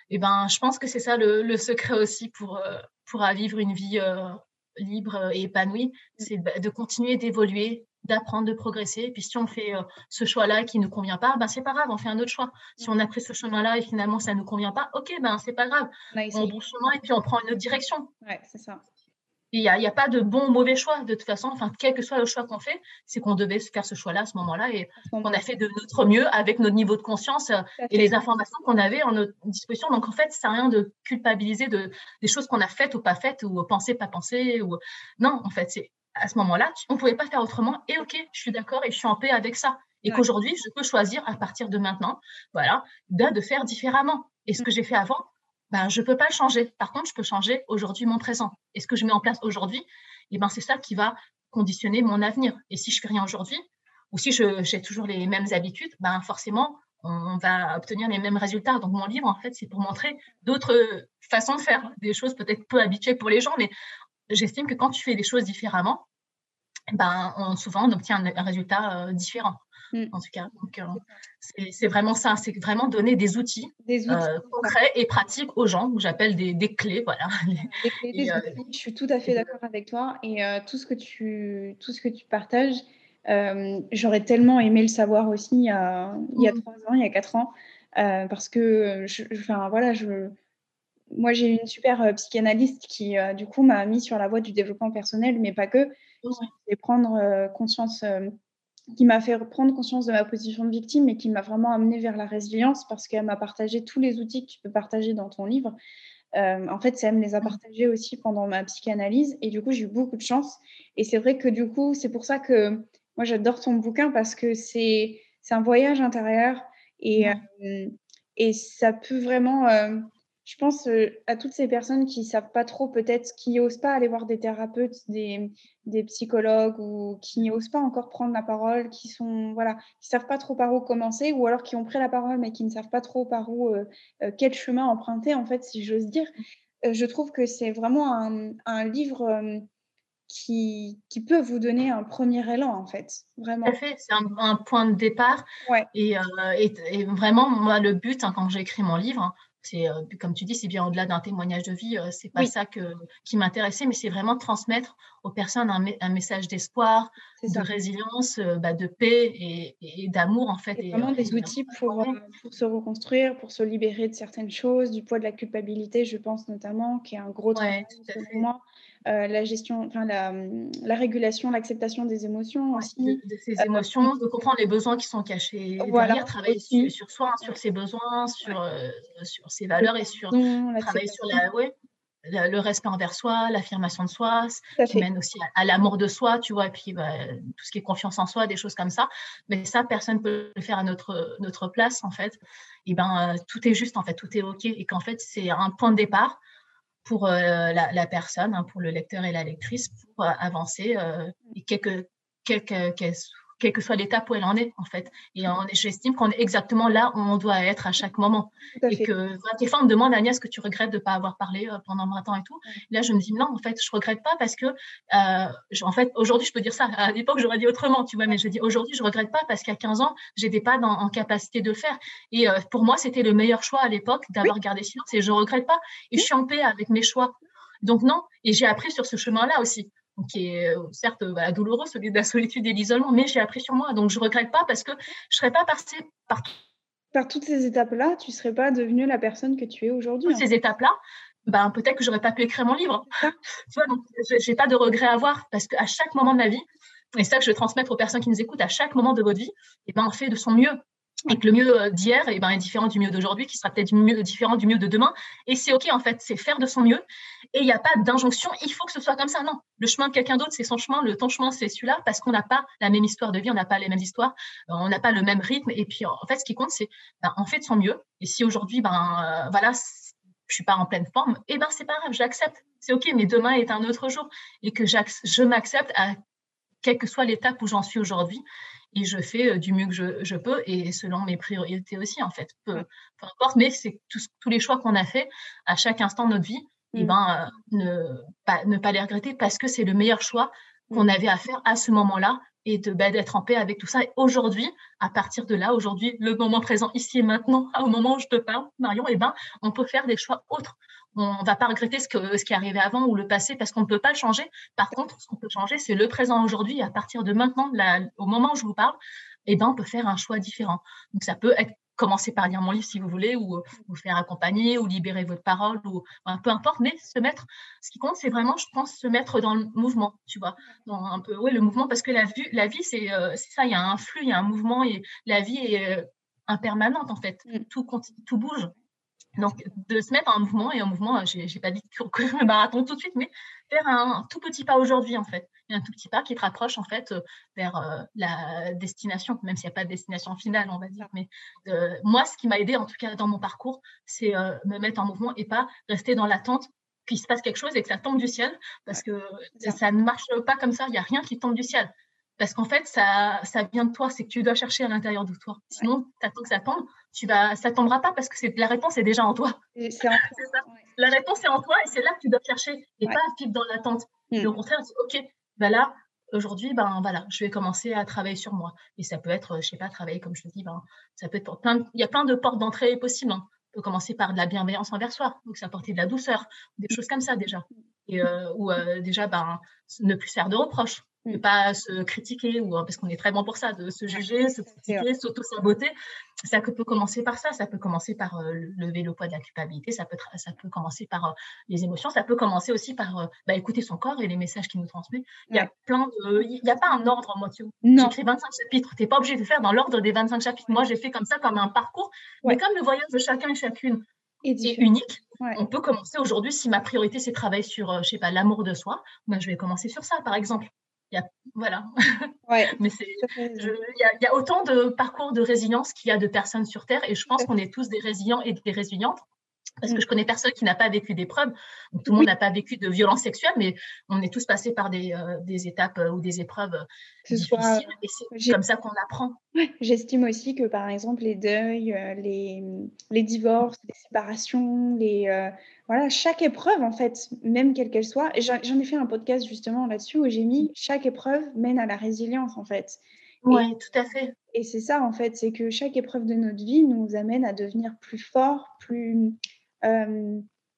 et ben, je pense que c'est ça le, secret aussi pour, euh, pour vivre une vie euh, libre et épanouie, mmh. c'est de continuer d'évoluer, d'apprendre, de progresser. Et puis si on fait euh, ce choix-là qui ne nous convient pas, ben c'est pas grave, on fait un autre choix. Si on a pris ce chemin-là et finalement ça ne nous convient pas, ok, ben c'est pas grave. On bouge chemin et puis on prend une autre direction. Ouais, c'est ça. Il n'y a, a, pas de bon ou mauvais choix. De toute façon, enfin, quel que soit le choix qu'on fait, c'est qu'on devait faire ce choix-là à ce moment-là et qu'on a fait de notre mieux avec notre niveau de conscience euh, et les informations qu'on avait en notre disposition. Donc, en fait, ça n'a rien de culpabiliser de, des choses qu'on a faites ou pas faites ou penser, pas penser. Ou... Non, en fait, c'est à ce moment-là, on ne pouvait pas faire autrement. Et OK, je suis d'accord et je suis en paix avec ça. Et qu'aujourd'hui, je peux choisir à partir de maintenant, voilà, de, de faire différemment. Et ce que j'ai fait avant, ben, je ne peux pas le changer. Par contre, je peux changer aujourd'hui mon présent. Et ce que je mets en place aujourd'hui, eh ben, c'est ça qui va conditionner mon avenir. Et si je fais rien aujourd'hui, ou si j'ai toujours les mêmes habitudes, ben, forcément, on, va obtenir les mêmes résultats. Donc, mon livre, en fait, c'est pour montrer d'autres façons de faire, des choses peut-être peu habituées pour les gens, mais j'estime que quand tu fais les choses différemment, ben, on, souvent, on obtient un, résultat euh, différent. Mm. en tout cas. Donc, euh, c'est vraiment ça, c'est vraiment donner des outils, des outils euh, concrets et pratiques aux gens, que j'appelle des, des, clés. Voilà. Des je suis tout à fait d'accord avec toi et tout, ce que tu, tout ce que tu partages, j'aurais tellement aimé le savoir aussi il y a, mm. trois ans, il y a quatre ans, parce que, je, enfin, voilà, je, moi j'ai une super psychanalyste qui, du coup, m'a mis sur la voie du développement personnel, mais pas que. Et prendre conscience qui m'a fait prendre conscience de ma position de victime et qui m'a vraiment amené vers la résilience parce qu'elle m'a partagé tous les outils que tu peux partager dans ton livre. Euh, en fait, elle me les a partagés aussi pendant ma psychanalyse et du coup, j'ai eu beaucoup de chance. Et c'est vrai que du coup, c'est pour ça que moi, j'adore ton bouquin parce que c'est un voyage intérieur et, euh, et ça peut vraiment. Euh, je pense euh, à toutes ces personnes qui savent pas trop, peut-être, qui n'osent pas aller voir des thérapeutes, des, des psychologues ou qui n'osent pas encore prendre la parole, qui sont voilà, qui savent pas trop par où commencer, ou alors qui ont pris la parole mais qui ne savent pas trop par où euh, euh, quel chemin emprunter en fait, si j'ose dire. je trouve que c'est vraiment un, un livre qui, qui, peut vous donner un premier élan, en fait. Vraiment. Tout à fait, c'est un, point de départ. Ouais. Et, et, vraiment, moi, le but, hein, quand j'ai écrit mon livre, hein, c'est euh, comme tu dis, c'est bien au-delà d'un témoignage de vie. Euh, c'est pas ça que, qui m'intéressait, mais c'est vraiment transmettre aux personnes un, message d'espoir, de résilience, euh, bah, de paix et, d'amour en fait. Et, vraiment des outils pour, pour, se reconstruire, pour se libérer de certaines choses, du poids de la culpabilité, je pense notamment, qui est un gros travail pour moi. Euh, la gestion, enfin la, la régulation, l'acceptation des émotions aussi. De, ces euh, émotions, de comprendre les besoins qui sont cachés voilà, derrière, travailler sur, soi, sur ses besoins, sur, euh, sur ses valeurs et sur travailler sur la, ouais, le respect envers soi, l'affirmation de soi, qui mène aussi à, l'amour de soi, tu vois, et puis bah, tout ce qui est confiance en soi, des choses comme ça. Mais ça, personne ne peut le faire à notre, notre place, en fait. Et ben, tout est juste, en fait, tout est OK. Et qu'en fait, c'est un point de départ pour euh, la, personne, hein, pour le lecteur et la lectrice, pour euh, avancer, euh, et quel quelle que soit l'étape où elle en est, en fait. Et j'estime qu'on est exactement là où on doit être à chaque moment. Et que tes fois, on me demande, Agnès, que tu regrettes de ne pas avoir parlé pendant 20 ans et tout? Là, je me dis, non, en fait, je ne regrette pas parce que, en fait, aujourd'hui, je peux dire ça. À l'époque, j'aurais dit autrement, tu vois, mais je dis, aujourd'hui, je ne regrette pas parce qu'à 15 ans, je n'étais pas dans, en capacité de le faire. Et pour moi, c'était le meilleur choix à l'époque d'avoir gardé silence et je ne regrette pas. Et je suis en paix avec mes choix. Donc, non. Et j'ai appris sur ce chemin-là aussi qui est euh, certes bah, douloureux, celui de la solitude et l'isolement, mais j'ai appris sur moi. Donc, je ne regrette pas parce que je ne serais pas passée par... Par toutes ces étapes-là, tu ne serais pas devenue la personne que tu es aujourd'hui. Toutes ces étapes-là, ben, peut-être que je n'aurais pas pu écrire mon livre. je n'ai pas de regret à avoir parce qu'à chaque moment de ma vie, et c'est ça que je veux transmettre aux personnes qui nous écoutent, à chaque moment de votre vie, et ben, on fait de son mieux et que le mieux euh, d'hier eh ben, est différent du mieux d'aujourd'hui, qui sera peut-être différent du mieux de demain. Et c'est OK, en fait, c'est faire de son mieux. Et il n'y a pas d'injonction, il faut que ce soit comme ça. Non, le chemin de quelqu'un d'autre, c'est son chemin, le ton chemin, c'est celui-là, parce qu'on n'a pas la même histoire de vie, on n'a pas les mêmes histoires, on n'a pas le même rythme. Et puis, en fait, ce qui compte, c'est ben, fait de son mieux. Et si aujourd'hui, ben, euh, voilà, je suis pas en pleine forme, et eh ben, c'est pas grave, j'accepte. C'est OK, mais demain est un autre jour. Et que je m'accepte à quelle que soit l'étape où j'en suis aujourd'hui et je fais euh, du mieux que je, peux et selon mes priorités aussi en fait. Peu, importe, mais c'est tous, les choix qu'on a fait à chaque instant de notre vie, et eh mmh. ben, euh, ne, pas, ne pas les regretter parce que c'est le meilleur choix qu'on mmh. avait à faire à ce moment-là et de bah, d'être en paix avec tout ça. Et aujourd'hui, à partir de là, aujourd'hui, le moment présent, ici et maintenant, au moment où je te parle, Marion, et eh ben, on peut faire des choix autres on ne va pas regretter ce, que, ce qui est arrivé avant ou le passé parce qu'on ne peut pas le changer. Par contre, ce qu'on peut changer, c'est le présent aujourd'hui. À partir de maintenant, au moment où je vous parle, eh ben, on peut faire un choix différent. Donc, ça peut être commencer par lire mon livre si vous voulez, ou vous faire accompagner, ou libérer votre parole, ou peu importe, mais se mettre, ce qui compte, c'est vraiment, je pense, se mettre dans le mouvement, tu vois, dans un peu, oui, le mouvement, parce que la, vue, la vie, euh, c'est ça, il y a un flux, il y a un mouvement, et la vie est euh, impermanente, en fait, mm. tout, tout bouge. Donc, de se mettre en mouvement, et en mouvement, je n'ai pas dit que je me marathon tout de suite, mais faire un, tout petit pas aujourd'hui, en fait. Et un tout petit pas qui te rapproche, en fait, euh, vers euh, la destination, même s'il n'y a pas de destination finale, on va dire. Mais euh, moi, ce qui m'a aidé, en tout cas dans mon parcours, c'est me mettre en mouvement et pas rester dans l'attente qu'il se passe quelque chose et que ça tombe du ciel, parce que ça ne marche pas comme ça, il n'y a rien qui tombe du ciel. Parce qu'en fait, ça, ça vient de toi, c'est que tu dois chercher à l'intérieur de toi. Sinon, tu attends que ça tombe, tu vas, ça tombera pas parce que c'est, la réponse est déjà en toi. C'est, ça. La réponse est en toi et c'est là que tu dois chercher et pas vivre dans l'attente. Mm. Au contraire, ok, ben là, aujourd'hui, ben voilà, je vais commencer à travailler sur moi. Et ça peut être, je sais pas, travailler comme je te dis, ben, ça peut être plein, il y a plein de portes d'entrée possibles. Hein. On peut commencer par de la bienveillance envers soi, donc ça apporter de la douceur, des choses comme ça déjà. Et, euh, ou euh, déjà, ben, ne plus faire de reproches ne mm. pas se critiquer, ou, hein, parce qu'on est très bon pour ça, de se juger, se critiquer, s'auto-saboter. Ça peut commencer par ça, ça peut commencer par euh, lever le poids de la culpabilité, ça peut, ça peut commencer par euh, les émotions, ça peut commencer aussi par euh, bah, écouter son corps et les messages qu'il nous transmet. Il y a plein de. Il n'y a pas un ordre, moi, tu J'écris 25 chapitres, tu n'es pas obligé de faire dans l'ordre des 25 chapitres. Moi, j'ai fait comme ça, comme un parcours, mais comme le voyage de chacun et chacune est unique, on peut commencer aujourd'hui, si ma priorité c'est travailler sur, je sais pas, l'amour de soi, moi, je vais commencer sur ça, par exemple voilà. Ouais, Mais il y, a autant de parcours de résilience qu'il y a de personnes sur Terre et je pense qu'on est tous des résilients et des résilientes. Parce que je connais personne qui n'a pas vécu d'épreuves. Tout le monde n'a pas vécu de violence sexuelle, mais on est tous passés par des, euh, des étapes euh, ou des épreuves euh, difficiles. et c'est comme ça qu'on apprend. J'estime aussi que, par exemple, les deuils, les, les divorces, les séparations, les, voilà, chaque épreuve, en fait, même quelle qu'elle soit, j'en ai fait un podcast justement là-dessus où j'ai mis chaque épreuve mène à la résilience, en fait. Oui, tout à fait. Et c'est ça, en fait, c'est que chaque épreuve de notre vie nous amène à devenir plus fort, plus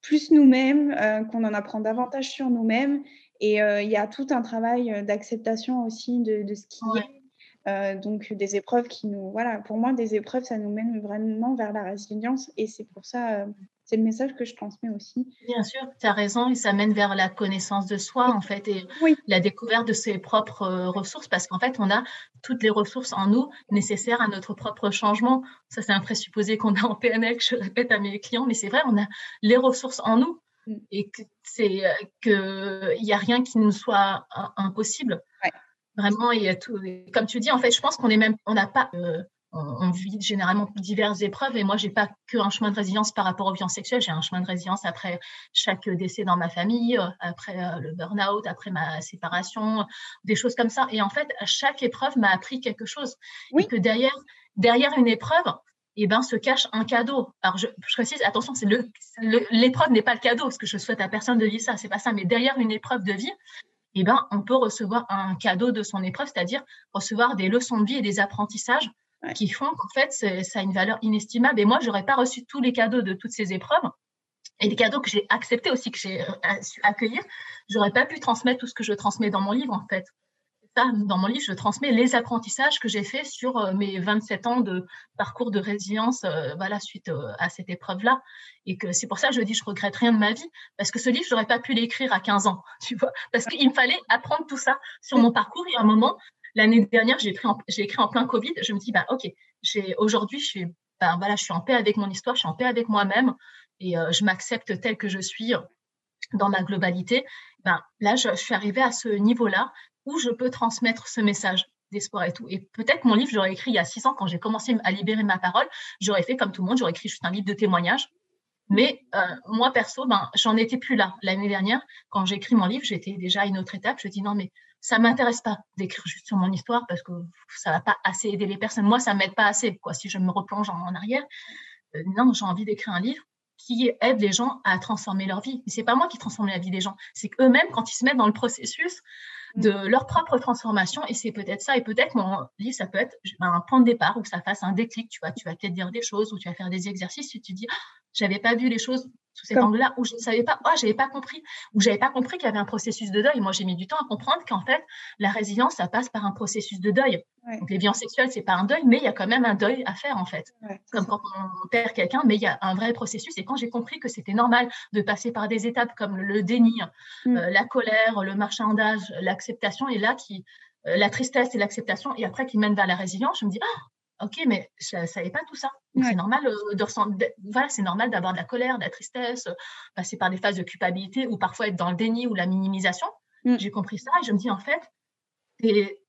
plus nous-mêmes, euh, qu'on en apprend davantage sur nous-mêmes. Et euh, il y a tout un travail d'acceptation aussi de, ce qui est. donc des épreuves qui nous, voilà, pour moi, des épreuves, ça nous mène vraiment vers la résilience et c'est pour ça, c'est le message que je transmets aussi. Bien sûr, tu as raison, et ça mène vers la connaissance de soi, en fait, et la découverte de ses propres euh, ressources, parce qu'en fait, on a toutes les ressources en nous nécessaires à notre propre changement. Ça, c'est un présupposé qu'on a en PNL, que je répète à mes clients, mais c'est vrai, on a les ressources en nous, mm. et que c'est euh, qu'il n'y a rien qui nous soit impossible. Vraiment, il y a tout. Comme tu dis, en fait, je pense qu'on est même, on n'a pas euh, on, vit généralement diverses épreuves et moi, j'ai pas qu'un chemin de résilience par rapport aux violences sexuelles, j'ai un chemin de résilience après chaque décès dans ma famille, euh, après euh, le burn-out, après ma séparation, des choses comme ça. Et en fait, chaque épreuve m'a appris quelque chose. Oui. Et que derrière, derrière une épreuve, eh ben, se cache un cadeau. Alors, je, précise, attention, c'est le, l'épreuve n'est pas le cadeau, parce que je souhaite à personne de vivre ça, c'est pas ça. Mais derrière une épreuve de vie, eh ben, on peut recevoir un cadeau de son épreuve, c'est-à-dire recevoir des leçons de vie et des apprentissages qui font qu'en fait, ça a une valeur inestimable. Et moi, je n'aurais pas reçu tous les cadeaux de toutes ces épreuves et les cadeaux que j'ai acceptés aussi, que j'ai euh, su accueillir, j'aurais pas pu transmettre tout ce que je transmets dans mon livre, en fait. Ça, dans mon livre, je transmets les apprentissages que j'ai faits sur euh, mes 27 ans de parcours de résilience euh, voilà, suite à cette épreuve-là. Et que c'est pour ça que je dis, je regrette rien de ma vie, parce que ce livre, j'aurais pas pu l'écrire à 15 ans, tu vois, parce qu'il me fallait apprendre tout ça sur mon parcours. Et à un moment, L'année dernière, j'ai écrit, en, plein Covid. Je me dis, bah, OK, aujourd'hui, je suis, bah, voilà, je suis en paix avec mon histoire, je suis en paix avec moi-même et euh, je m'accepte tel que je suis dans ma globalité. Ben, là, je, suis arrivée à ce niveau-là où je peux transmettre ce message d'espoir et tout. Et peut-être mon livre, j'aurais écrit il y a six ans, quand j'ai commencé à libérer ma parole, j'aurais fait comme tout le monde, j'aurais écrit juste un livre de témoignages. Mais euh, moi, perso, ben, j'en étais plus là. L'année dernière, quand j'ai écrit mon livre, j'étais déjà à une autre étape. Je dis non, mais ça m'intéresse pas d'écrire juste sur mon histoire parce que ça va pas assez aider les personnes. Moi, ça m'aide pas assez. Quoi, si je me replonge en, arrière, euh, non, j'ai envie d'écrire un livre qui aide les gens à transformer leur vie. Ce c'est pas moi qui transforme la vie des gens, c'est eux-mêmes quand ils se mettent dans le processus de mm. leur propre transformation. Et c'est peut-être ça. Et peut-être mon livre, ça peut être un point de départ où ça fasse un déclic. Tu vois, tu vas peut-être dire des choses ou tu vas faire des exercices et tu dis, j'avais pas vu les choses sous cet angle-là, où je ne savais pas, oh, j'avais pas compris, ou j'avais pas compris qu'il y avait un processus de deuil. Moi, j'ai mis du temps à comprendre qu'en fait, la résilience, ça passe par un processus de deuil. Donc, les violences sexuelles, c'est pas un deuil, mais il y a quand même un deuil à faire, en fait. comme quand on perd quelqu'un, mais il y a un vrai processus. Et quand j'ai compris que c'était normal de passer par des étapes comme le déni, mm. euh, la colère, le marchandage, l'acceptation, et là, qui, euh, la tristesse et l'acceptation, et après qui mène vers la résilience, je me dis, ah, Ok, mais je ne savais pas tout ça. C'est normal euh, de ressentir, voilà, c'est normal d'avoir de la colère, de la tristesse, euh, passer par des phases de culpabilité ou parfois être dans le déni ou la minimisation. Mm. J'ai compris ça et je me dis en fait,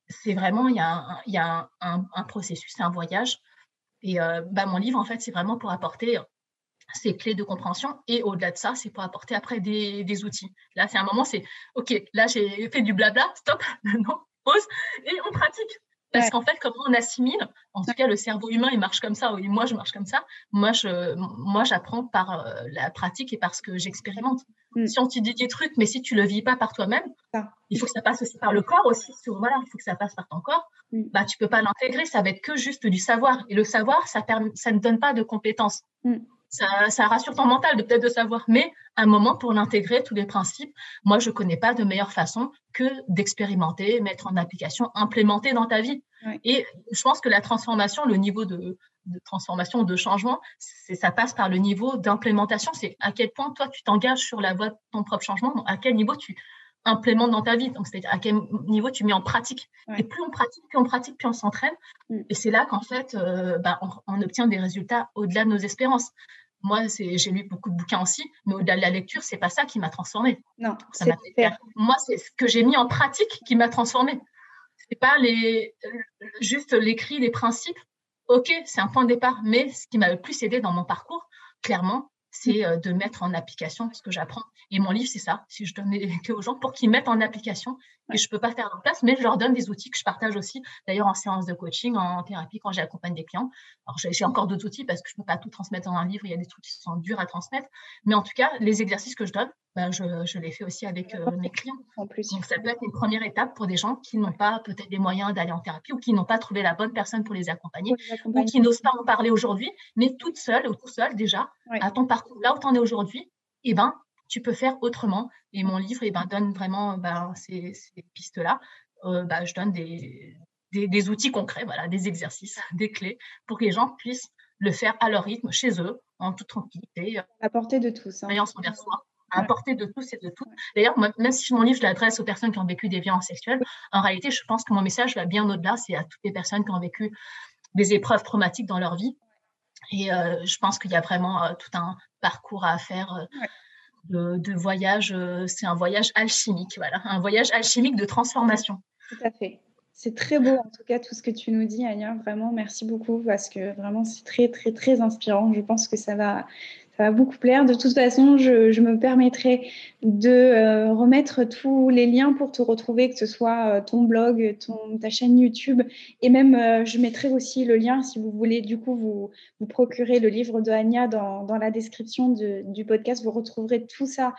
c'est vraiment, il y a un, y a un, processus, c'est un voyage. Et euh, bah, mon livre, en fait, c'est vraiment pour apporter ces clés de compréhension. Et au-delà de ça, c'est pour apporter après des, des outils. Là, c'est un moment, c'est OK, là, j'ai fait du blabla, stop, non, pause, et on pratique. Parce qu'en fait, comment on assimile, en tout cas, le cerveau humain, il marche comme ça, oui, moi, je marche comme ça. Moi, je, moi, j'apprends par euh, la pratique et par ce que j'expérimente. Mm. Si on te dit des trucs, mais si tu le vis pas par toi-même, il faut que ça passe aussi par le corps aussi. voilà, il faut que ça passe par ton corps. Mm. Bah, tu peux pas l'intégrer, ça va être que juste du savoir. Et le savoir, ça, ça ne donne pas de compétences. Mm ça, rassure ton mental de peut-être de savoir. Mais un moment, pour l'intégrer, tous les principes, moi, je ne connais pas de meilleure façon que d'expérimenter, mettre en application, implémenter dans ta vie. Et je pense que la transformation, le niveau de, transformation, de changement, ça passe par le niveau d'implémentation. C'est à quel point toi, tu t'engages sur la voie de ton propre changement, à quel niveau tu implémentes dans ta vie. Donc, c'est à quel niveau tu mets en pratique. Et plus on pratique, plus on pratique, plus on s'entraîne. Mm. Et c'est là qu'en fait, euh, bah, on, obtient des résultats au-delà de nos espérances. Moi, j'ai lu beaucoup de bouquins aussi, mais au-delà de la lecture, c'est pas ça qui m'a transformée. Non, ça m'a Moi, c'est ce que j'ai mis en pratique qui m'a transformée. C'est pas les, juste l'écrit, les principes. Ok, c'est un point de départ, mais ce qui m'a le plus aidé dans mon parcours, clairement, c'est euh, de mettre en application ce que j'apprends. Et mon livre, c'est ça. Si je donne que aux gens pour qu'ils mettent en application, et je ne peux pas faire en place, mais je leur donne des outils que je partage aussi, d'ailleurs en séance de coaching, en thérapie, quand j'accompagne des clients. Alors, j'ai encore d'autres outils parce que je ne peux pas tout transmettre dans un livre, il y a des trucs qui sont durs à transmettre. Mais en tout cas, les exercices que je donne, ben, je, je, les fais aussi avec euh, mes clients. En plus. Donc, ça peut être une première étape pour des gens qui n'ont pas peut-être les moyens d'aller en thérapie ou qui n'ont pas trouvé la bonne personne pour les accompagner, ou qui n'osent pas en parler aujourd'hui, mais toute seule ou tout seul déjà, à ton parcours, là où tu en es aujourd'hui, eh ben, tu peux faire autrement. Et mon livre eh ben, donne vraiment ben, ces, pistes-là. Euh, ben, je donne des, des, outils concrets, voilà, des exercices, des clés pour que les gens puissent le faire à leur rythme, chez eux, en toute tranquillité. À portée de tous. Hein. envers soi. À portée de tous et de toutes. D'ailleurs, même si mon livre, je l'adresse aux personnes qui ont vécu des violences sexuelles, en réalité, je pense que mon message va bien au-delà. C'est à toutes les personnes qui ont vécu des épreuves traumatiques dans leur vie. Et euh, je pense qu'il y a vraiment euh, tout un parcours à faire de, voyage. Euh, c'est un voyage alchimique, voilà, un voyage alchimique de transformation. Tout à fait. C'est très beau, en tout cas, tout ce que tu nous dis, Anya. Vraiment, merci beaucoup parce que vraiment, c'est très, très, très inspirant. Je pense que ça va, ça va beaucoup plaire. De toute façon, je, me permettrai de euh, remettre tous les liens pour te retrouver, que ce soit euh, ton blog, ton, ta chaîne YouTube, et même euh, je mettrai aussi le lien si vous voulez du coup vous, vous procurer le livre de Anya dans, dans la description du podcast. Vous retrouverez tout ça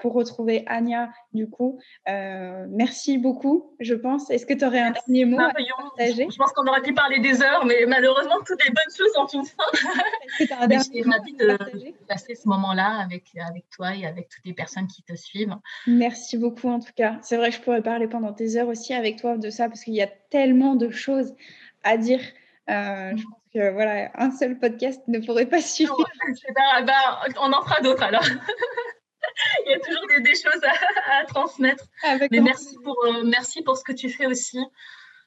pour retrouver Anya du coup. merci beaucoup, je pense. Est-ce que tu aurais un dernier mot à partager? Je pense qu'on aurait pu parler des heures, mais malheureusement, toutes les bonnes choses ont une fin. Est-ce que tu as un dernier mot à partager? Passer ce moment-là avec, avec toi et avec toutes les personnes qui te suivent. Merci beaucoup en tout cas. C'est vrai que je pourrais parler pendant des heures aussi avec toi de ça parce qu'il y a tellement de choses à dire. Euh, je pense que voilà, un seul podcast ne pourrait pas suffire. bah, on en fera d'autres alors. Il y a toujours des, choses à, transmettre. Mais merci pour, euh, merci pour ce que tu fais aussi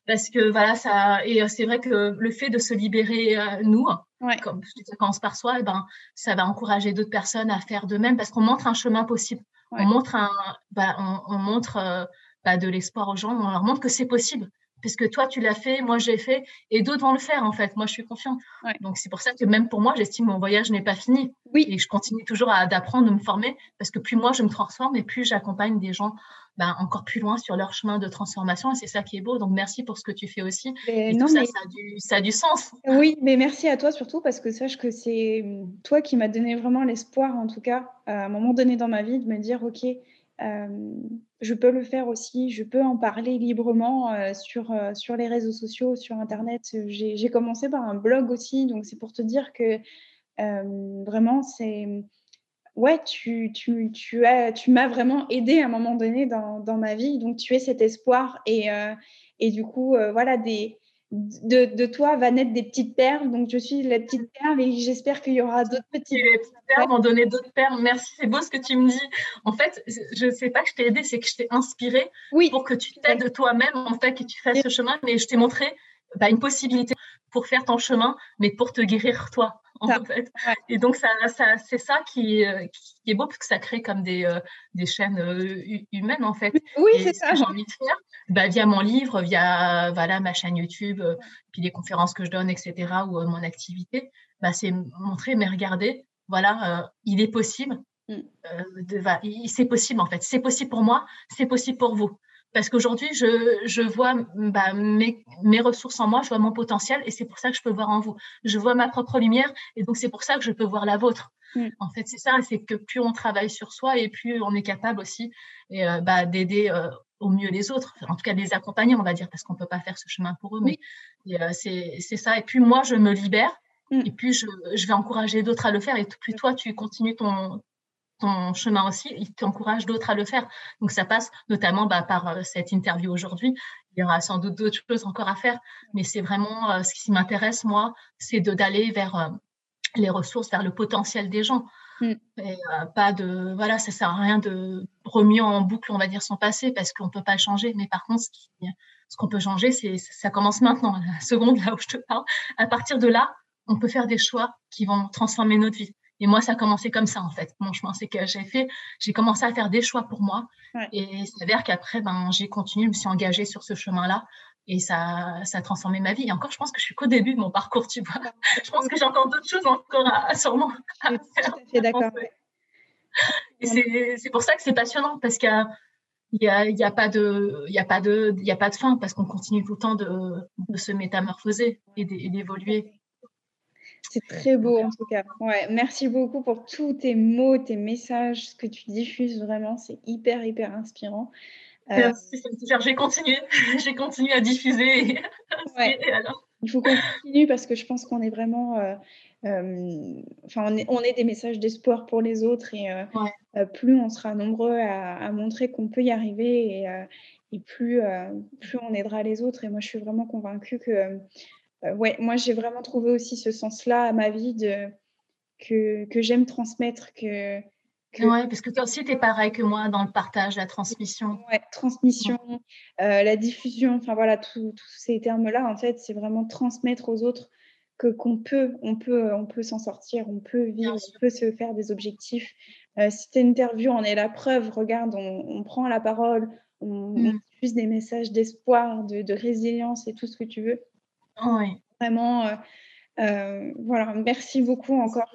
parce que voilà ça et euh, c'est vrai que le fait de se libérer euh, nous comme ça commence par soi et eh ben ça va encourager d'autres personnes à faire de même parce qu'on montre un chemin possible. On montre un bah, on, montre euh, bah, de l'espoir aux gens on leur montre que c'est possible. Parce que toi tu l'as fait moi j'ai fait et d'autres vont le faire en fait. Moi je suis confiante. Donc c'est pour ça que même pour moi j'estime mon voyage n'est pas fini. Oui. Et je continue toujours à d'apprendre de me former parce que plus moi je me transforme et plus j'accompagne des gens ben, encore plus loin sur leur chemin de transformation. Et c'est ça qui est beau. Donc, merci pour ce que tu fais aussi. Et, non, ça, ça, a du, sens. Oui, mais merci à toi surtout parce que sache que c'est toi qui m'as donné vraiment l'espoir, en tout cas, à un moment donné dans ma vie, de me dire, OK, euh, je peux le faire aussi, je peux en parler librement euh, sur, euh, sur les réseaux sociaux, sur Internet. J'ai commencé par un blog aussi, donc c'est pour te dire que vraiment, c'est ouais, tu, tu, tu, as, tu m'as vraiment aidé à un moment donné dans, dans, ma vie. Donc, tu es cet espoir. Et, euh, et du coup, euh, voilà, des, de, de, toi va naître des petites perles. Donc, je suis la petite perle et j'espère qu'il y aura d'autres petites Les petites perles vont donner d'autres perles. Merci, c'est beau ce que tu me dis. En fait, je ne sais pas que je t'ai aidé, c'est que je t'ai inspiré oui, pour que tu t'aides toi-même, en fait, que tu fasses ce chemin. Mais je t'ai montré bah, une possibilité pour faire ton chemin, mais pour te guérir toi. En fait. Et donc, ça, ça, c'est ça qui, euh, qui, est beau, parce que ça crée comme des, euh, des chaînes euh, humaines, en fait. Oui, c'est ça. J'ai envie de faire, bah, via mon livre, via voilà, ma chaîne YouTube, puis les conférences que je donne, etc., ou mon activité, bah, c'est montrer, mais regardez, voilà, il est possible. Mm. c'est possible, en fait. C'est possible pour moi, c'est possible pour vous. Parce qu'aujourd'hui, je, je, vois bah, mes, mes, ressources en moi, je vois mon potentiel et c'est pour ça que je peux voir en vous. Je vois ma propre lumière et donc c'est pour ça que je peux voir la vôtre. Mm. En fait, c'est ça, c'est que plus on travaille sur soi et plus on est capable aussi et, euh, bah, d'aider euh, au mieux les autres, en tout cas de les accompagner, on va dire, parce qu'on ne peut pas faire ce chemin pour eux, mais euh, c'est ça. Et puis moi, je me libère mm. et puis je, je vais encourager d'autres à le faire et plus toi, tu continues ton, ton chemin aussi, il t'encourage d'autres à le faire. Donc ça passe notamment bah, par euh, cette interview aujourd'hui. Il y aura sans doute d'autres choses encore à faire, mais c'est vraiment euh, ce qui m'intéresse moi, c'est d'aller vers euh, les ressources, vers le potentiel des gens. Mm. Et pas de voilà, ça sert à rien de remuer en boucle, on va dire son passé, parce qu'on peut pas le changer. Mais par contre, ce qu'on peut changer, c'est ça commence maintenant, la seconde là où je te parle. À partir de là, on peut faire des choix qui vont transformer notre vie. Et moi, ça a commencé comme ça, en fait. Mon chemin, c'est que j'ai fait, j'ai commencé à faire des choix pour moi. Et il s'avère qu'après, ben, j'ai continué, je me suis engagée sur ce chemin-là et ça, ça a transformé ma vie. Et encore, je pense que je suis qu'au début de mon parcours, tu vois. Je pense que j'ai encore d'autres choses encore à, sûrement à faire. Tout à fait d'accord. Et c'est pour ça que c'est passionnant parce qu'il n'y a, y a, pas de, y a pas de, il y a pas de fin parce qu'on continue tout le temps de, de se métamorphoser et d'évoluer. C'est très beau en tout cas. Ouais, merci beaucoup pour tous tes mots, tes messages, ce que tu diffuses vraiment, c'est hyper hyper inspirant. Euh, j'ai continué, j'ai continué à diffuser. Il faut qu'on continue parce que je pense qu'on est vraiment, euh, euh, enfin, on est, on est, des messages d'espoir pour les autres et plus on sera nombreux à, montrer qu'on peut y arriver et, et plus, plus on aidera les autres. Et moi, je suis vraiment convaincue que, ouais, moi, j'ai vraiment trouvé aussi ce sens-là à ma vie de que, que j'aime transmettre, que oui, parce que toi aussi, tu es pareil que moi dans le partage, la transmission. Oui, transmission, euh, la diffusion, enfin voilà, tous ces termes-là, en fait, c'est vraiment transmettre aux autres que qu'on peut, on peut, on peut s'en sortir, on peut vivre, on peut se faire des objectifs. Euh, si tu interview, on est la preuve, regarde, on, prend la parole, on, mmh. diffuse des messages d'espoir, de, de, résilience et tout ce que tu veux. Oui. Vraiment, euh, euh, voilà, merci beaucoup encore.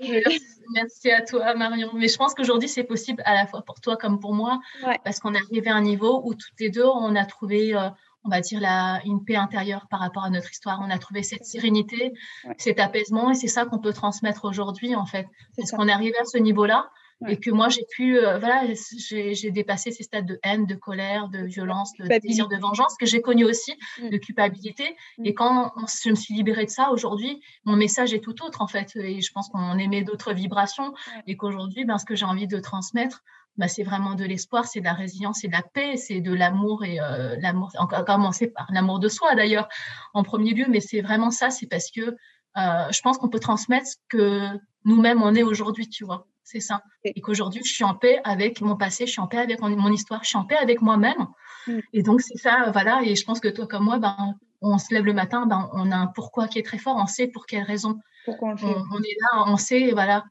Merci, à toi, Marion. Mais je pense qu'aujourd'hui, c'est possible à la fois pour toi comme pour moi, parce qu'on est arrivé à un niveau où toutes les deux, on a trouvé, euh, on va dire, la, une paix intérieure par rapport à notre histoire. On a trouvé cette sérénité, cet apaisement, et c'est ça qu'on peut transmettre aujourd'hui, en fait. Parce qu'on est arrivé à ce niveau-là, et que moi j'ai pu euh, voilà j'ai dépassé ces stades de haine de colère de violence de désir de vengeance que j'ai connu aussi mm. de culpabilité. Mm. et quand je me suis libérée de ça aujourd'hui mon message est tout autre en fait. Et je pense qu'on émet d'autres vibrations et qu'aujourd'hui ben ce que j'ai envie de transmettre ben, c'est vraiment de l'espoir, c'est de la résilience, c'est de la paix, c'est de l'amour et euh, l'amour, encore commencer par l'amour de soi d'ailleurs en premier lieu, mais c'est vraiment ça, c'est parce que euh, je pense qu'on peut transmettre ce que nous-mêmes on est aujourd'hui, tu vois c'est ça. Et qu'aujourd'hui, je suis en paix avec mon passé, je suis en paix avec mon, histoire, je suis en paix avec moi-même. Mm. Et donc, c'est ça, voilà. Et je pense que toi, comme moi, ben, on se lève le matin, ben, on a un pourquoi qui est très fort, on sait pour quelle raison. Pourquoi on, on, est là, on sait, voilà,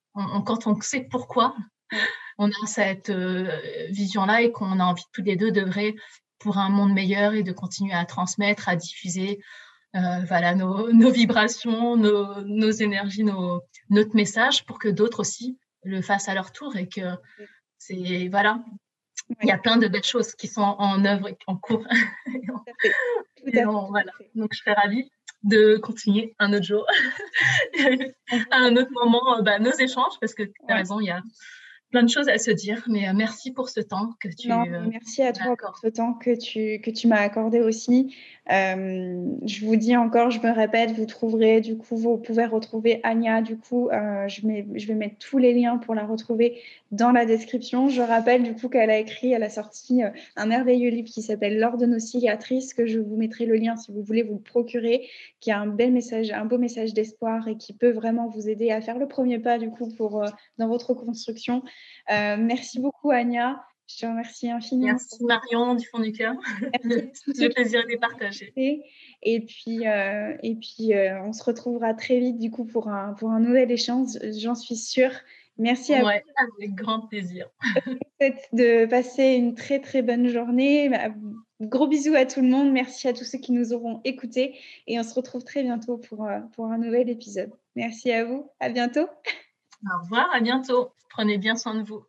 quand on sait pourquoi, on a cette euh, vision-là et qu'on a envie tous les deux d'œuvrer pour un monde meilleur et de continuer à transmettre, à diffuser euh, voilà, nos, nos vibrations, nos, nos énergies, nos, notre message pour que d'autres aussi le fassent à leur tour et que c'est voilà, il y a plein de belles choses qui sont en œuvre et en cours. voilà. Donc je serais ravie de continuer un autre jour, à un autre moment, bah, nos échanges, parce que tu as raison, il y a plein de choses à se dire, mais euh, merci pour ce temps que tu non, euh, Merci à toi pour ce temps que tu, que tu m'as accordé aussi. Euh, je vous dis encore, je me répète, vous trouverez, du coup, vous pouvez retrouver Anya, du coup, je, mets, je vais mettre tous les liens pour la retrouver dans la description. Je rappelle, du coup, qu'elle a écrit, elle a sorti un merveilleux livre qui s'appelle L'ordre de nos cicatrices, que je vous mettrai le lien si vous voulez vous le procurer, qui a un bel message, un beau message d'espoir et qui peut vraiment vous aider à faire le premier pas, du coup, pour, dans votre construction. Euh, merci beaucoup, Anya. Je te remercie infiniment. Merci Marion du fond du cœur. Le plaisir de partager. Et puis, euh, et puis euh, on se retrouvera très vite du coup pour un, pour un nouvel échange, j'en suis sûre. Merci à vous. Avec grand plaisir. de passer une très très bonne journée. Bah, gros bisous à tout le monde. Merci à tous ceux qui nous auront écoutés. Et on se retrouve très bientôt pour, pour un nouvel épisode. Merci à vous. À bientôt. Au revoir, à bientôt. Prenez bien soin de vous.